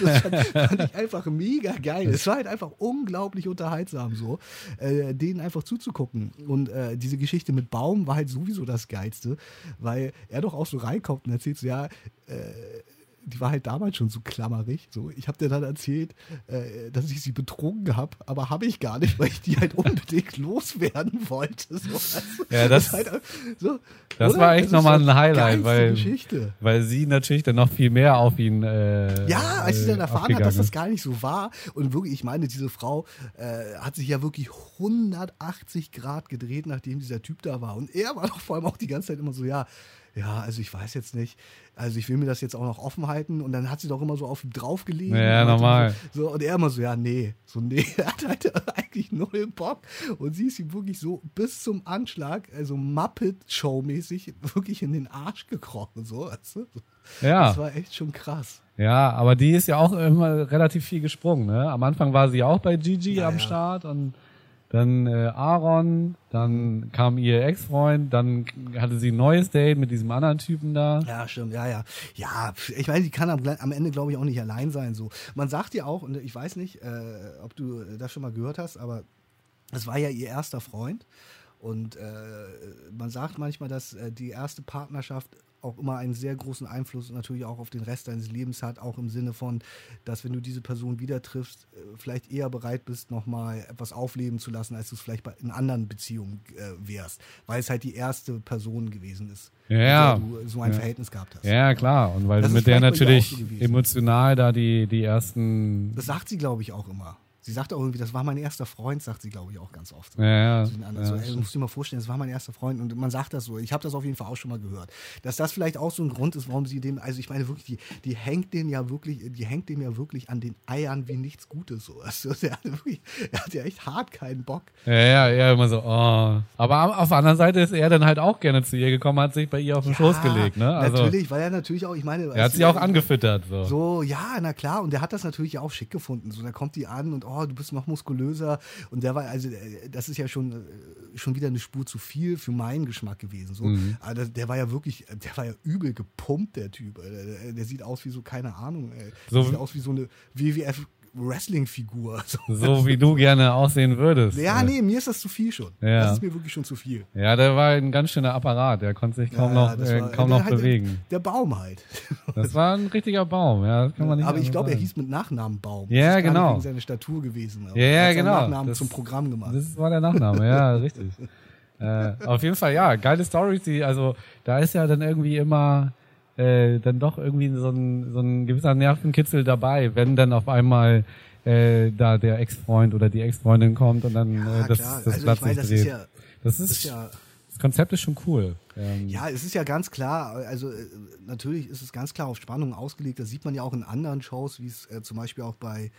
fand ich einfach mega geil. Es war halt einfach unglaublich unterhaltsam so, äh, denen einfach zuzugucken. Und äh, diese Geschichte mit Baum war halt sowieso das Geilste, weil er doch auch so reinkommt und erzählt so, ja, äh, die war halt damals schon so klammerig. So, ich habe dir dann erzählt, äh, dass ich sie betrogen habe, aber habe ich gar nicht, weil ich die halt unbedingt loswerden wollte. So, also, ja, das, das, halt, so, das war echt nochmal ein Highlight, weil, weil sie natürlich dann noch viel mehr auf ihn. Äh, ja, als sie dann erfahren hat, dass das gar nicht so war. Und wirklich, ich meine, diese Frau äh, hat sich ja wirklich 180 Grad gedreht, nachdem dieser Typ da war. Und er war doch vor allem auch die ganze Zeit immer so, ja, ja, also ich weiß jetzt nicht, also ich will mir das jetzt auch noch offen halten. Und dann hat sie doch immer so auf ihm draufgelegt. Ja, normal. So, so, und er immer so, ja, nee, so, nee, [LAUGHS] er hat halt [LAUGHS] eigentlich null Bock. Und sie ist ihm wirklich so bis zum Anschlag, also Muppet-Show-mäßig, wirklich in den Arsch gekrochen, so, weißt du? Ja. Das war echt schon krass. Ja, aber die ist ja auch immer relativ viel gesprungen, ne? Am Anfang war sie auch bei Gigi ja, am ja. Start und dann äh, Aaron, dann kam ihr Ex-Freund, dann hatte sie ein neues Date mit diesem anderen Typen da. Ja, stimmt, ja, ja. Ja, ich weiß, die kann am, am Ende, glaube ich, auch nicht allein sein. So. Man sagt ja auch, und ich weiß nicht, äh, ob du das schon mal gehört hast, aber es war ja ihr erster Freund. Und äh, man sagt manchmal, dass äh, die erste Partnerschaft auch immer einen sehr großen Einfluss natürlich auch auf den Rest deines Lebens hat, auch im Sinne von, dass wenn du diese Person wieder triffst, äh, vielleicht eher bereit bist, nochmal etwas aufleben zu lassen, als du es vielleicht in anderen Beziehungen äh, wärst, weil es halt die erste Person gewesen ist, ja, mit der du so ein ja. Verhältnis gehabt hast. Ja, klar, und weil das du mit der natürlich so emotional da die, die ersten... Das sagt sie, glaube ich, auch immer. Sie sagt auch irgendwie, das war mein erster Freund, sagt sie, glaube ich, auch ganz oft. Ja, ja. So, ja so, ey, musst du dir mal vorstellen, das war mein erster Freund. Und man sagt das so. Ich habe das auf jeden Fall auch schon mal gehört. Dass das vielleicht auch so ein Grund ist, warum sie dem, also ich meine wirklich, die, die hängt den ja wirklich, die hängt dem ja wirklich an den Eiern wie nichts Gutes. So. Also, der, hat wirklich, der hat ja echt hart keinen Bock. Ja, ja, ja, immer so, oh. Aber auf der anderen Seite ist er dann halt auch gerne zu ihr gekommen, hat sich bei ihr auf den ja, Schoß gelegt, ne? Also, natürlich, weil er natürlich auch, ich meine. Er hat sie auch angefüttert, so. So, ja, na klar. Und der hat das natürlich auch schick gefunden. So, da kommt die an und, oh, du bist noch muskulös muskulöser. Und der war, also äh, das ist ja schon, äh, schon wieder eine Spur zu viel für meinen Geschmack gewesen. So. Mhm. Aber der war ja wirklich, der war ja übel gepumpt, der Typ. Der, der sieht aus wie so, keine Ahnung, ey. So sieht aus wie so eine WWF Wrestling-Figur. [LAUGHS] So. wie du gerne aussehen würdest. Ja, nee, mir ist das zu viel schon. Ja. Das ist mir wirklich schon zu viel. Ja, der war ein ganz schöner Apparat. Der konnte sich kaum ja, noch, äh, kaum noch halt bewegen. Der, der, Baum halt. [LAUGHS] Das war ein richtiger Baum, ja. Das kann man nicht aber ich glaube, er hieß mit Nachnamen Baum. Ja, das genau. wegen seiner Statur gewesen. ja, ja, genau. Nachnamen das, zum Programm gemacht. Das war der Nachname, ja, [LAUGHS] richtig. äh, auf jeden Fall, ja, geile Stories. Die, also da ist ja dann irgendwie immer äh, dann doch irgendwie so ein, so ein gewisser Nervenkitzel dabei, wenn dann auf einmal äh, da der Ex-Freund oder die Ex-Freundin kommt und dann ja, äh, das, klar. das also Blatt sich dreht. Ist ja, das ist, ist ja das Konzept ist schon cool. Ähm ja, es ist ja ganz klar, also äh, natürlich ist es ganz klar auf Spannung ausgelegt. Das sieht man ja auch in anderen Shows, wie es äh, zum Beispiel auch bei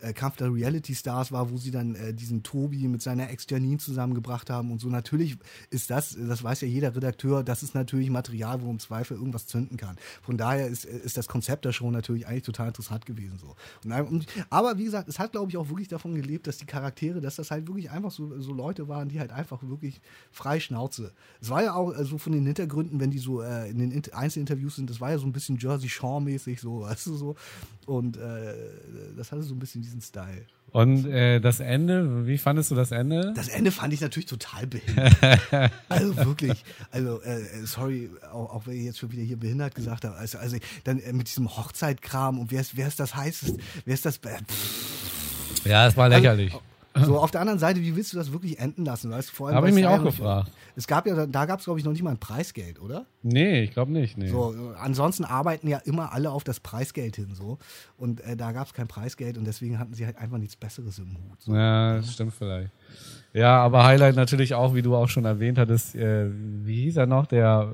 äh, Kampf der Reality Stars war, wo sie dann äh, diesen Tobi mit seiner Ex Janine zusammengebracht haben und so. Natürlich ist das, das weiß ja jeder Redakteur, das ist natürlich Material, wo im Zweifel irgendwas zünden kann. Von daher ist, ist das Konzept der Show natürlich eigentlich total interessant gewesen. So. Und, aber wie gesagt, es hat, glaube ich, auch wirklich davon gelebt, dass die Charaktere, dass das halt wirklich einfach so, so Leute waren, die halt einfach wirklich frei Schnauze. Es war ja auch äh, so von den Hintergründen, wenn die so äh, in den Einzelinterviews sind, das war ja so ein bisschen Jersey Shaw-mäßig, so, [LAUGHS] weißt du so. Und äh, das hatte so ein bisschen diesen Style. Und äh, das Ende, wie fandest du das Ende? Das Ende fand ich natürlich total behindert. [LAUGHS] also wirklich, also äh, sorry, auch, auch wenn ich jetzt schon wieder hier behindert gesagt habe. Also, also dann äh, mit diesem Hochzeitkram und wer ist, wer ist das heißest, wer ist das? Äh, ja, es war lächerlich. Also, so, auf der anderen Seite, wie willst du das wirklich enden lassen? Weißt, vor allem Habe ich mich auch gefragt. Es gab ja, da gab es, glaube ich, noch nicht mal ein Preisgeld, oder? Nee, ich glaube nicht. Nee. So, ansonsten arbeiten ja immer alle auf das Preisgeld hin, so. Und äh, da gab es kein Preisgeld und deswegen hatten sie halt einfach nichts Besseres im Hut. So. Ja, das stimmt vielleicht. Ja, aber Highlight natürlich auch, wie du auch schon erwähnt hattest, äh, wie hieß er noch, der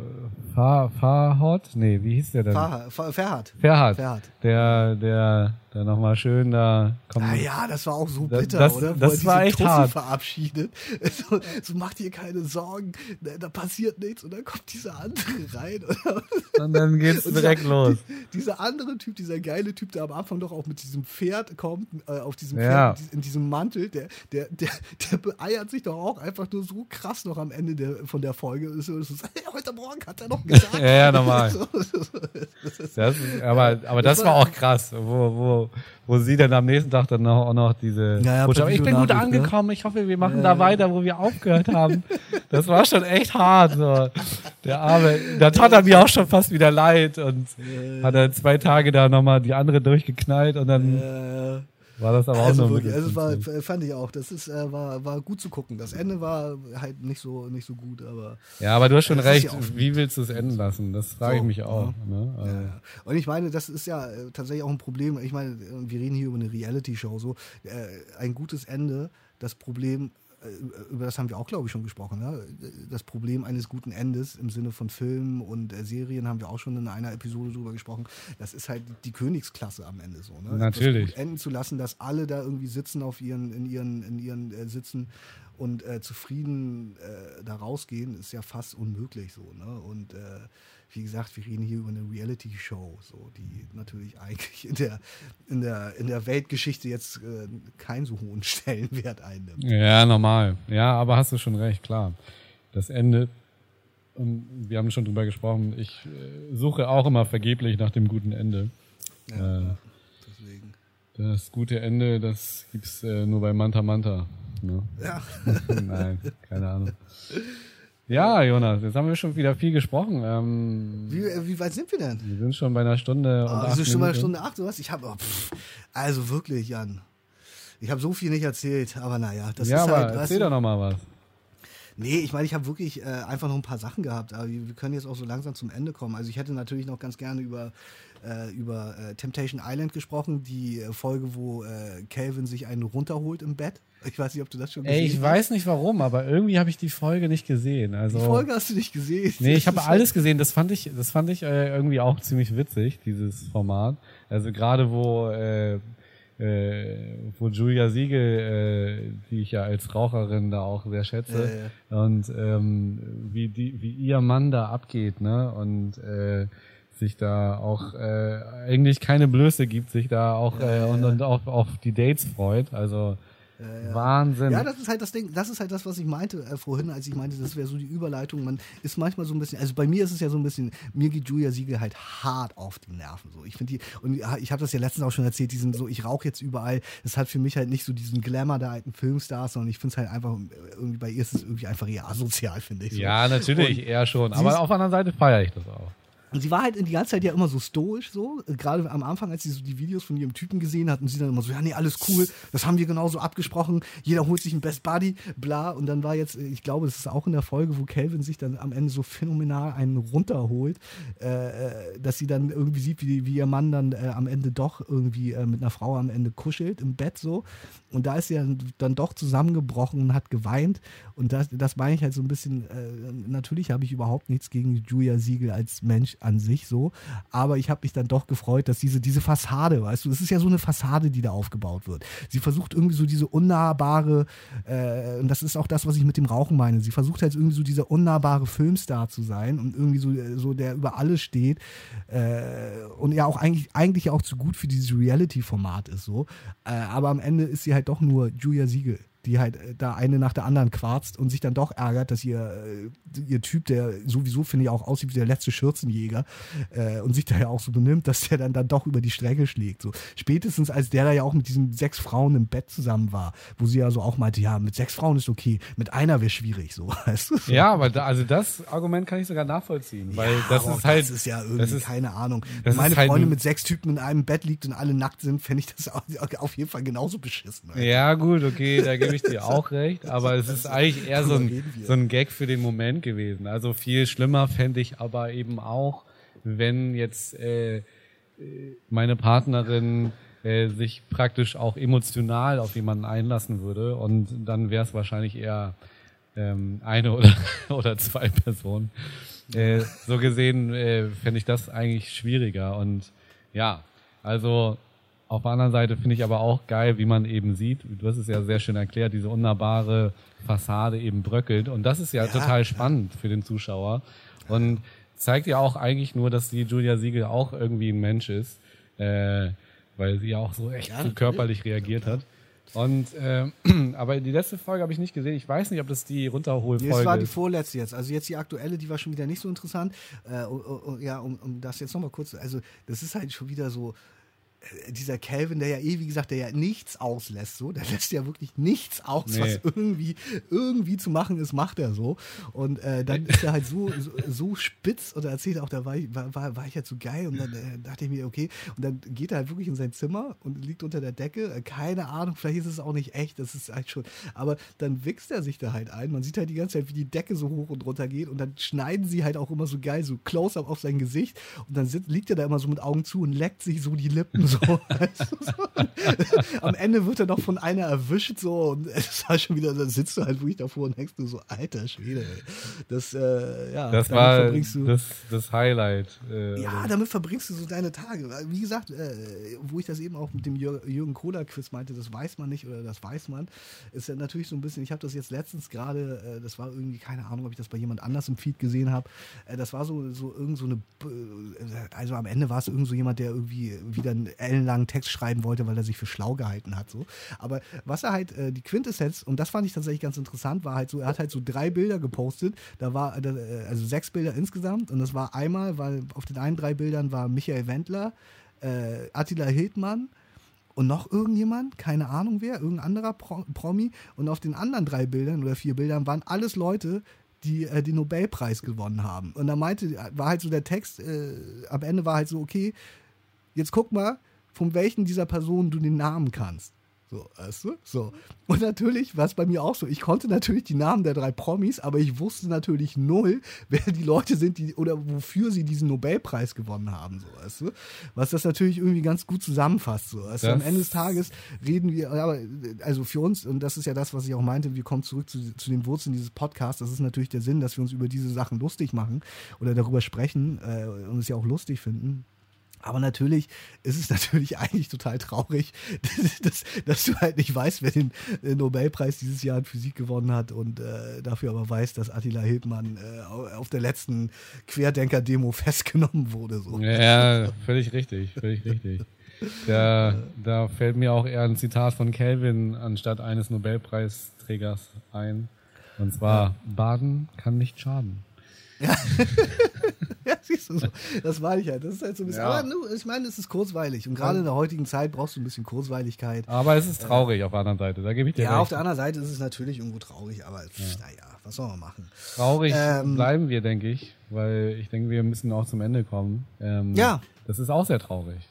Fah Farhad? Nee, wie hieß der denn? Farhad. Ferhat. Ferhat. Der, der, der nochmal schön da kommt. Ah ja, das war auch so bitter, das, oder? Das war echt Tussi hart. verabschiedet. [LAUGHS] So, so macht ihr keine Sorgen, da passiert nichts und dann kommt dieser andere rein. [LAUGHS] Und dann geht's und direkt dieser, los. dieser andere Typ, dieser geile Typ, der am Anfang doch auch mit diesem Pferd kommt, äh, auf diesem Pferd, in diesem Mantel, der, der, der, der beeiert sich doch auch einfach nur so krass noch am Ende der, von der Folge. So, so, [LAUGHS] heute Morgen hat er noch gesagt. ja, ja, normal. das, aber aber das, das war auch krass, wo, wo, wo sie dann am nächsten Tag dann auch noch diese ja, ja, Botschaft, ich bin gut ne? angekommen, ich hoffe, wir machen ja, da weiter, wo wir aufgehört haben. Das war schon echt hart. So. Der Arme, da tat er mir auch schon fast wieder leid und hat er zwei Tage da nochmal die andere durchgeknallt und dann war das aber auch also wirklich, also war, fand ich auch. Das ist, äh, war, war gut zu gucken. Das Ende war halt nicht so, nicht so gut, aber. Ja, aber du hast schon recht. Ja Wie willst du es enden lassen? Das frage so, ich mich auch. Ja. Ne? Also. Ja, Und ich meine, das ist ja äh, tatsächlich auch ein Problem. Ich meine, wir reden hier über eine Reality-Show. So, äh, ein gutes Ende. Das Problem äh, über das haben wir auch, glaube ich, schon gesprochen. Ne? Das Problem eines guten Endes im Sinne von Filmen und äh, Serien haben wir auch schon in einer Episode drüber gesprochen. Das ist halt die Königsklasse am Ende so. Ne? Natürlich. Das enden zu lassen, dass alle da irgendwie sitzen auf ihren, in ihren, in ihren äh, Sitzen und äh, zufrieden äh, da rausgehen, ist ja fast unmöglich so. Ne? Und äh, wie gesagt, wir reden hier über eine Reality-Show, so, die natürlich eigentlich in der, in der, in der Weltgeschichte jetzt äh, keinen so hohen Stellenwert einnimmt. Ja, normal. Ja, aber hast du schon recht, klar. Das Ende, und wir haben schon drüber gesprochen, ich äh, suche auch immer vergeblich nach dem guten Ende. Ja, äh, deswegen. Das gute Ende, das gibt's äh, nur bei Manta Manta. Ne? Ja. [LAUGHS] Nein, keine Ahnung. [LAUGHS] Ja, Jonas, jetzt haben wir schon wieder viel gesprochen. Ähm, wie, äh, wie weit sind wir denn? Wir sind schon bei einer Stunde. Oh, und acht schon bei einer Stunde acht, was? Ich habe, oh, also wirklich, Jan. Ich habe so viel nicht erzählt, aber naja, das ja, ist aber halt. Erzähl doch nochmal was. Nee, ich meine, ich habe wirklich äh, einfach noch ein paar Sachen gehabt, aber wir, wir können jetzt auch so langsam zum Ende kommen. Also ich hätte natürlich noch ganz gerne über äh, über äh, Temptation Island gesprochen, die äh, Folge, wo äh, Calvin sich einen runterholt im Bett. Ich weiß nicht, ob du das schon gesehen Ey, ich hast. weiß nicht warum, aber irgendwie habe ich die Folge nicht gesehen. Also, die Folge hast du nicht gesehen. Nee, ich habe alles gesehen. Das fand ich, das fand ich äh, irgendwie auch ziemlich witzig, dieses Format. Also gerade wo äh, äh, wo Julia Siegel, äh, die ich ja als Raucherin da auch sehr schätze, ja, ja. und ähm, wie die, wie ihr Mann da abgeht, ne? Und äh, sich da auch äh, eigentlich keine Blöße gibt, sich da auch ja, äh, und, und auch auf die Dates freut. Also ja, Wahnsinn. Ja, das ist halt das Ding, das ist halt das, was ich meinte äh, vorhin, als ich meinte, das wäre so die Überleitung. Man ist manchmal so ein bisschen, also bei mir ist es ja so ein bisschen, mir geht Julia Siegel halt hart auf die Nerven. So. Ich finde die, und ich habe das ja letztens auch schon erzählt, diesen so, ich rauche jetzt überall, das hat für mich halt nicht so diesen Glamour der alten Filmstars, sondern ich finde es halt einfach, irgendwie bei ihr ist es irgendwie einfach eher asozial, finde ich. So. Ja, natürlich, und eher schon. Aber auf der anderen Seite feiere ich das auch. Und sie war halt die ganze Zeit ja immer so stoisch, so. Gerade am Anfang, als sie so die Videos von ihrem Typen gesehen hat, und sie dann immer so, ja, nee, alles cool, das haben wir genauso abgesprochen, jeder holt sich ein Best Buddy, bla. Und dann war jetzt, ich glaube, das ist auch in der Folge, wo Calvin sich dann am Ende so phänomenal einen runterholt, äh, äh, dass sie dann irgendwie sieht, wie, wie ihr Mann dann äh, am Ende doch irgendwie äh, mit einer Frau am Ende kuschelt im Bett so. Und da ist sie dann, dann doch zusammengebrochen und hat geweint. Und das, das meine ich halt so ein bisschen, äh, natürlich habe ich überhaupt nichts gegen Julia Siegel als Mensch an sich so. Aber ich habe mich dann doch gefreut, dass diese, diese Fassade, weißt du, das ist ja so eine Fassade, die da aufgebaut wird. Sie versucht irgendwie so diese unnahbare, äh, und das ist auch das, was ich mit dem Rauchen meine. Sie versucht halt irgendwie so dieser unnahbare Filmstar zu sein und irgendwie so, so der über alles steht. Äh, und ja auch eigentlich, eigentlich auch zu gut für dieses Reality-Format ist so. Äh, aber am Ende ist sie halt doch nur Julia Siegel. Die halt äh, da eine nach der anderen quarzt und sich dann doch ärgert, dass ihr, äh, ihr Typ, der sowieso, finde ich, auch aussieht wie der letzte Schürzenjäger äh, und sich da ja auch so benimmt, dass der dann, dann doch über die Strecke schlägt. So. Spätestens als der da ja auch mit diesen sechs Frauen im Bett zusammen war, wo sie ja so auch meinte, ja, mit sechs Frauen ist okay, mit einer wäre schwierig, so, [LAUGHS] weißt du? So. Ja, aber da, also das Argument kann ich sogar nachvollziehen, weil ja, das ist halt. Das ist ja irgendwie, ist, keine Ahnung. Wenn meine halt Freundin mit sechs Typen in einem Bett liegt und alle nackt sind, fände ich das [LAUGHS] auf jeden Fall genauso beschissen. Alter. Ja, gut, okay, da gebe ich dir auch recht, aber es ist eigentlich eher so ein, so ein Gag für den Moment gewesen. Also viel schlimmer fände ich aber eben auch, wenn jetzt äh, meine Partnerin äh, sich praktisch auch emotional auf jemanden einlassen würde und dann wäre es wahrscheinlich eher ähm, eine oder, [LAUGHS] oder zwei Personen. Äh, so gesehen äh, fände ich das eigentlich schwieriger und ja, also auf der anderen Seite finde ich aber auch geil, wie man eben sieht, du hast es ja sehr schön erklärt, diese wunderbare Fassade eben bröckelt. Und das ist ja, ja total spannend für den Zuschauer. Und zeigt ja auch eigentlich nur, dass die Julia Siegel auch irgendwie ein Mensch ist, äh, weil sie ja auch so echt ja, so körperlich reagiert hat. Und äh, [CLEARS THROAT] aber die letzte Folge habe ich nicht gesehen. Ich weiß nicht, ob das die Runterholfolge ist. Das war die vorletzte jetzt. Also jetzt die aktuelle, die war schon wieder nicht so interessant. Äh, uh, uh, ja, um, um das jetzt nochmal kurz. Also das ist halt schon wieder so dieser Calvin, der ja eh, wie gesagt, der ja nichts auslässt, so, der [LAUGHS] lässt ja wirklich nichts aus, nee. was irgendwie, irgendwie zu machen ist, macht er so. Und äh, dann ist er halt so, so, so spitz und er erzählt auch, da war ich, war, war, war ich halt so geil und dann äh, dachte ich mir, okay, und dann geht er halt wirklich in sein Zimmer und liegt unter der Decke, äh, keine Ahnung, vielleicht ist es auch nicht echt, das ist halt schon, aber dann wichst er sich da halt ein, man sieht halt die ganze Zeit, wie die Decke so hoch und runter geht und dann schneiden sie halt auch immer so geil, so Close-Up auf sein Gesicht. Und dann sitzt, liegt er da immer so mit Augen zu und leckt sich so die Lippen so. Am Ende wird er noch von einer erwischt so und es war schon wieder, dann sitzt du halt wirklich davor und denkst du so, alter Schwede, ey. Das, äh, ja, das war das, das Highlight. Äh, ja, damit verbringst du so deine Tage. Wie gesagt, äh, wo ich das eben auch mit dem Jürgen Kohler-Quiz meinte, das weiß man nicht oder das weiß man, ist ja natürlich so ein bisschen, ich habe das jetzt letztens gerade, äh, das war irgendwie, keine Ahnung, ob ich das bei jemand anders im Feed gesehen habe, äh, das war so, so irgend so eine, äh, also am Ende war es irgend so jemand, der irgendwie wieder einen ellenlangen Text schreiben wollte, weil er sich für schlau gehalten hat. So. Aber was er halt, äh, die Quintessenz, und das fand ich tatsächlich ganz interessant, war halt so, er hat halt so drei Bilder gepostet, da war, äh, also sechs Bilder insgesamt, und das war einmal, weil auf den einen drei Bildern war Michael Wendler, äh, Attila Hildmann, und noch irgendjemand, keine Ahnung wer, irgendein anderer Pro Promi. Und auf den anderen drei Bildern oder vier Bildern waren alles Leute, die äh, den Nobelpreis gewonnen haben. Und da meinte, war halt so der Text, äh, am Ende war halt so, okay, jetzt guck mal, von welchen dieser Personen du den Namen kannst. So, weißt du? So. Und natürlich war es bei mir auch so. Ich konnte natürlich die Namen der drei Promis, aber ich wusste natürlich null, [LAUGHS] wer die Leute sind, die oder wofür sie diesen Nobelpreis gewonnen haben, so, weißt du? Was das natürlich irgendwie ganz gut zusammenfasst. So. Also am Ende des Tages reden wir, aber also für uns, und das ist ja das, was ich auch meinte, wir kommen zurück zu, zu den Wurzeln dieses Podcasts. Das ist natürlich der Sinn, dass wir uns über diese Sachen lustig machen oder darüber sprechen äh, und es ja auch lustig finden. Aber natürlich ist es [LAUGHS] natürlich eigentlich total traurig, [LAUGHS] dass, dass, du halt nicht weißt, wer den Nobelpreis dieses Jahr in Physik gewonnen hat und äh, dafür aber weißt, dass Attila Hildmann äh, auf der letzten Querdenker-Demo festgenommen wurde. So. Ja, völlig richtig, völlig richtig. Da, da fällt mir auch eher ein Zitat von Kelvin anstatt eines Nobelpreisträgers ein. Und zwar. Baden kann nicht schaden. Ja. [LAUGHS] ja, siehst du so. Das meine ich halt. Das ist halt so ein bisschen. Ja. Aber ich meine, es ist kurzweilig. Und gerade in der heutigen Zeit brauchst du ein bisschen Kurzweiligkeit. Aber es ist traurig äh, auf der anderen Seite. Da gebe ich dir Ja, recht. auf der anderen Seite ist es natürlich irgendwo traurig, aber ja. naja, was soll man machen? Traurig ähm, bleiben wir, denke ich, weil ich denke, wir müssen auch zum Ende kommen. Ähm, ja. Das ist auch sehr traurig.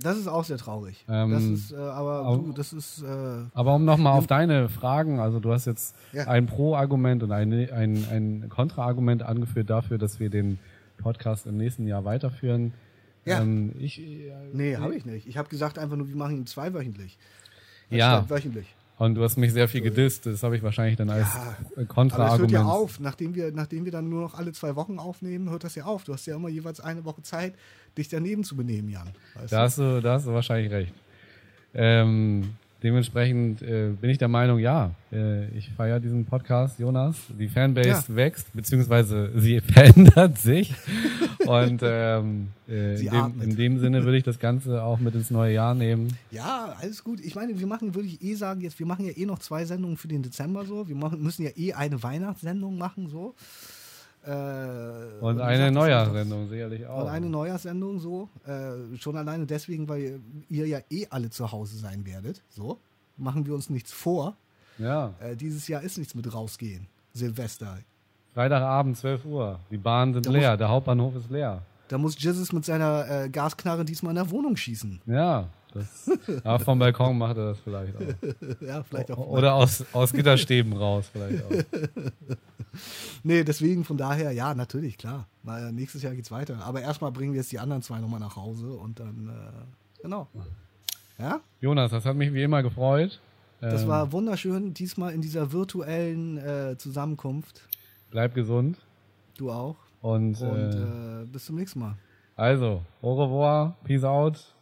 Das ist auch sehr traurig. Ähm, das ist, äh, aber, aber, du, das ist. Äh, aber um nochmal auf deine Fragen, also du hast jetzt ja. ein Pro-Argument und ein, ein, ein Kontra-Argument angeführt dafür, dass wir den Podcast im nächsten Jahr weiterführen. Ja. Ähm, ich, äh, nee, habe ich nicht. Ich habe gesagt einfach nur, wir machen ihn zweiwöchentlich. Ja. Wöchentlich. Und du hast mich sehr viel gedisst. Das habe ich wahrscheinlich dann als ja, Kontraargument. Aber es hört ja auf. Nachdem wir, nachdem wir dann nur noch alle zwei Wochen aufnehmen, hört das ja auf. Du hast ja immer jeweils eine Woche Zeit, dich daneben zu benehmen, Jan. Da, hast du, da hast du wahrscheinlich recht. Ähm, dementsprechend äh, bin ich der Meinung, ja, äh, ich feiere diesen Podcast, Jonas. Die Fanbase ja. wächst, beziehungsweise sie [LAUGHS] verändert sich. Und ähm, äh, in, dem, in, dem, Sinne würde ich das Ganze auch mit ins neue Jahr nehmen. Ja, alles gut. Ich meine, wir machen, würde ich eh sagen, jetzt, wir machen ja eh noch zwei Sendungen für den Dezember so. Wir machen, müssen ja eh eine Weihnachtssendung machen so. Äh, und eine Neujahrssendung sicherlich auch. Und eine Neujahrssendung so. Äh, schon alleine deswegen, weil ihr ja eh alle zu Hause sein werdet. So. Machen wir uns nichts vor. Ja. Äh, dieses Jahr ist nichts mit rausgehen. Silvester. Freitagabend, 12 Uhr. Die Bahnen sind da leer, muss, der Hauptbahnhof ist leer. Da muss Jesus mit seiner äh, Gasknarre diesmal in der Wohnung schießen. Ja, das, aber vom Balkon macht er das vielleicht auch. [LAUGHS] ja, vielleicht auch. Oder aus, aus Gitterstäben raus vielleicht auch. [LAUGHS] nee, deswegen von daher, ja, natürlich, klar. Weil nächstes Jahr geht's weiter. Aber erstmal bringen wir jetzt die anderen zwei nochmal nach Hause und dann, äh, genau. Ja? Jonas, das hat mich wie immer gefreut. Das ähm, war wunderschön, diesmal in dieser virtuellen äh, Zusammenkunft. Bleib gesund. Du auch. Und, Und äh, äh, bis zum nächsten Mal. Also, au revoir, peace out.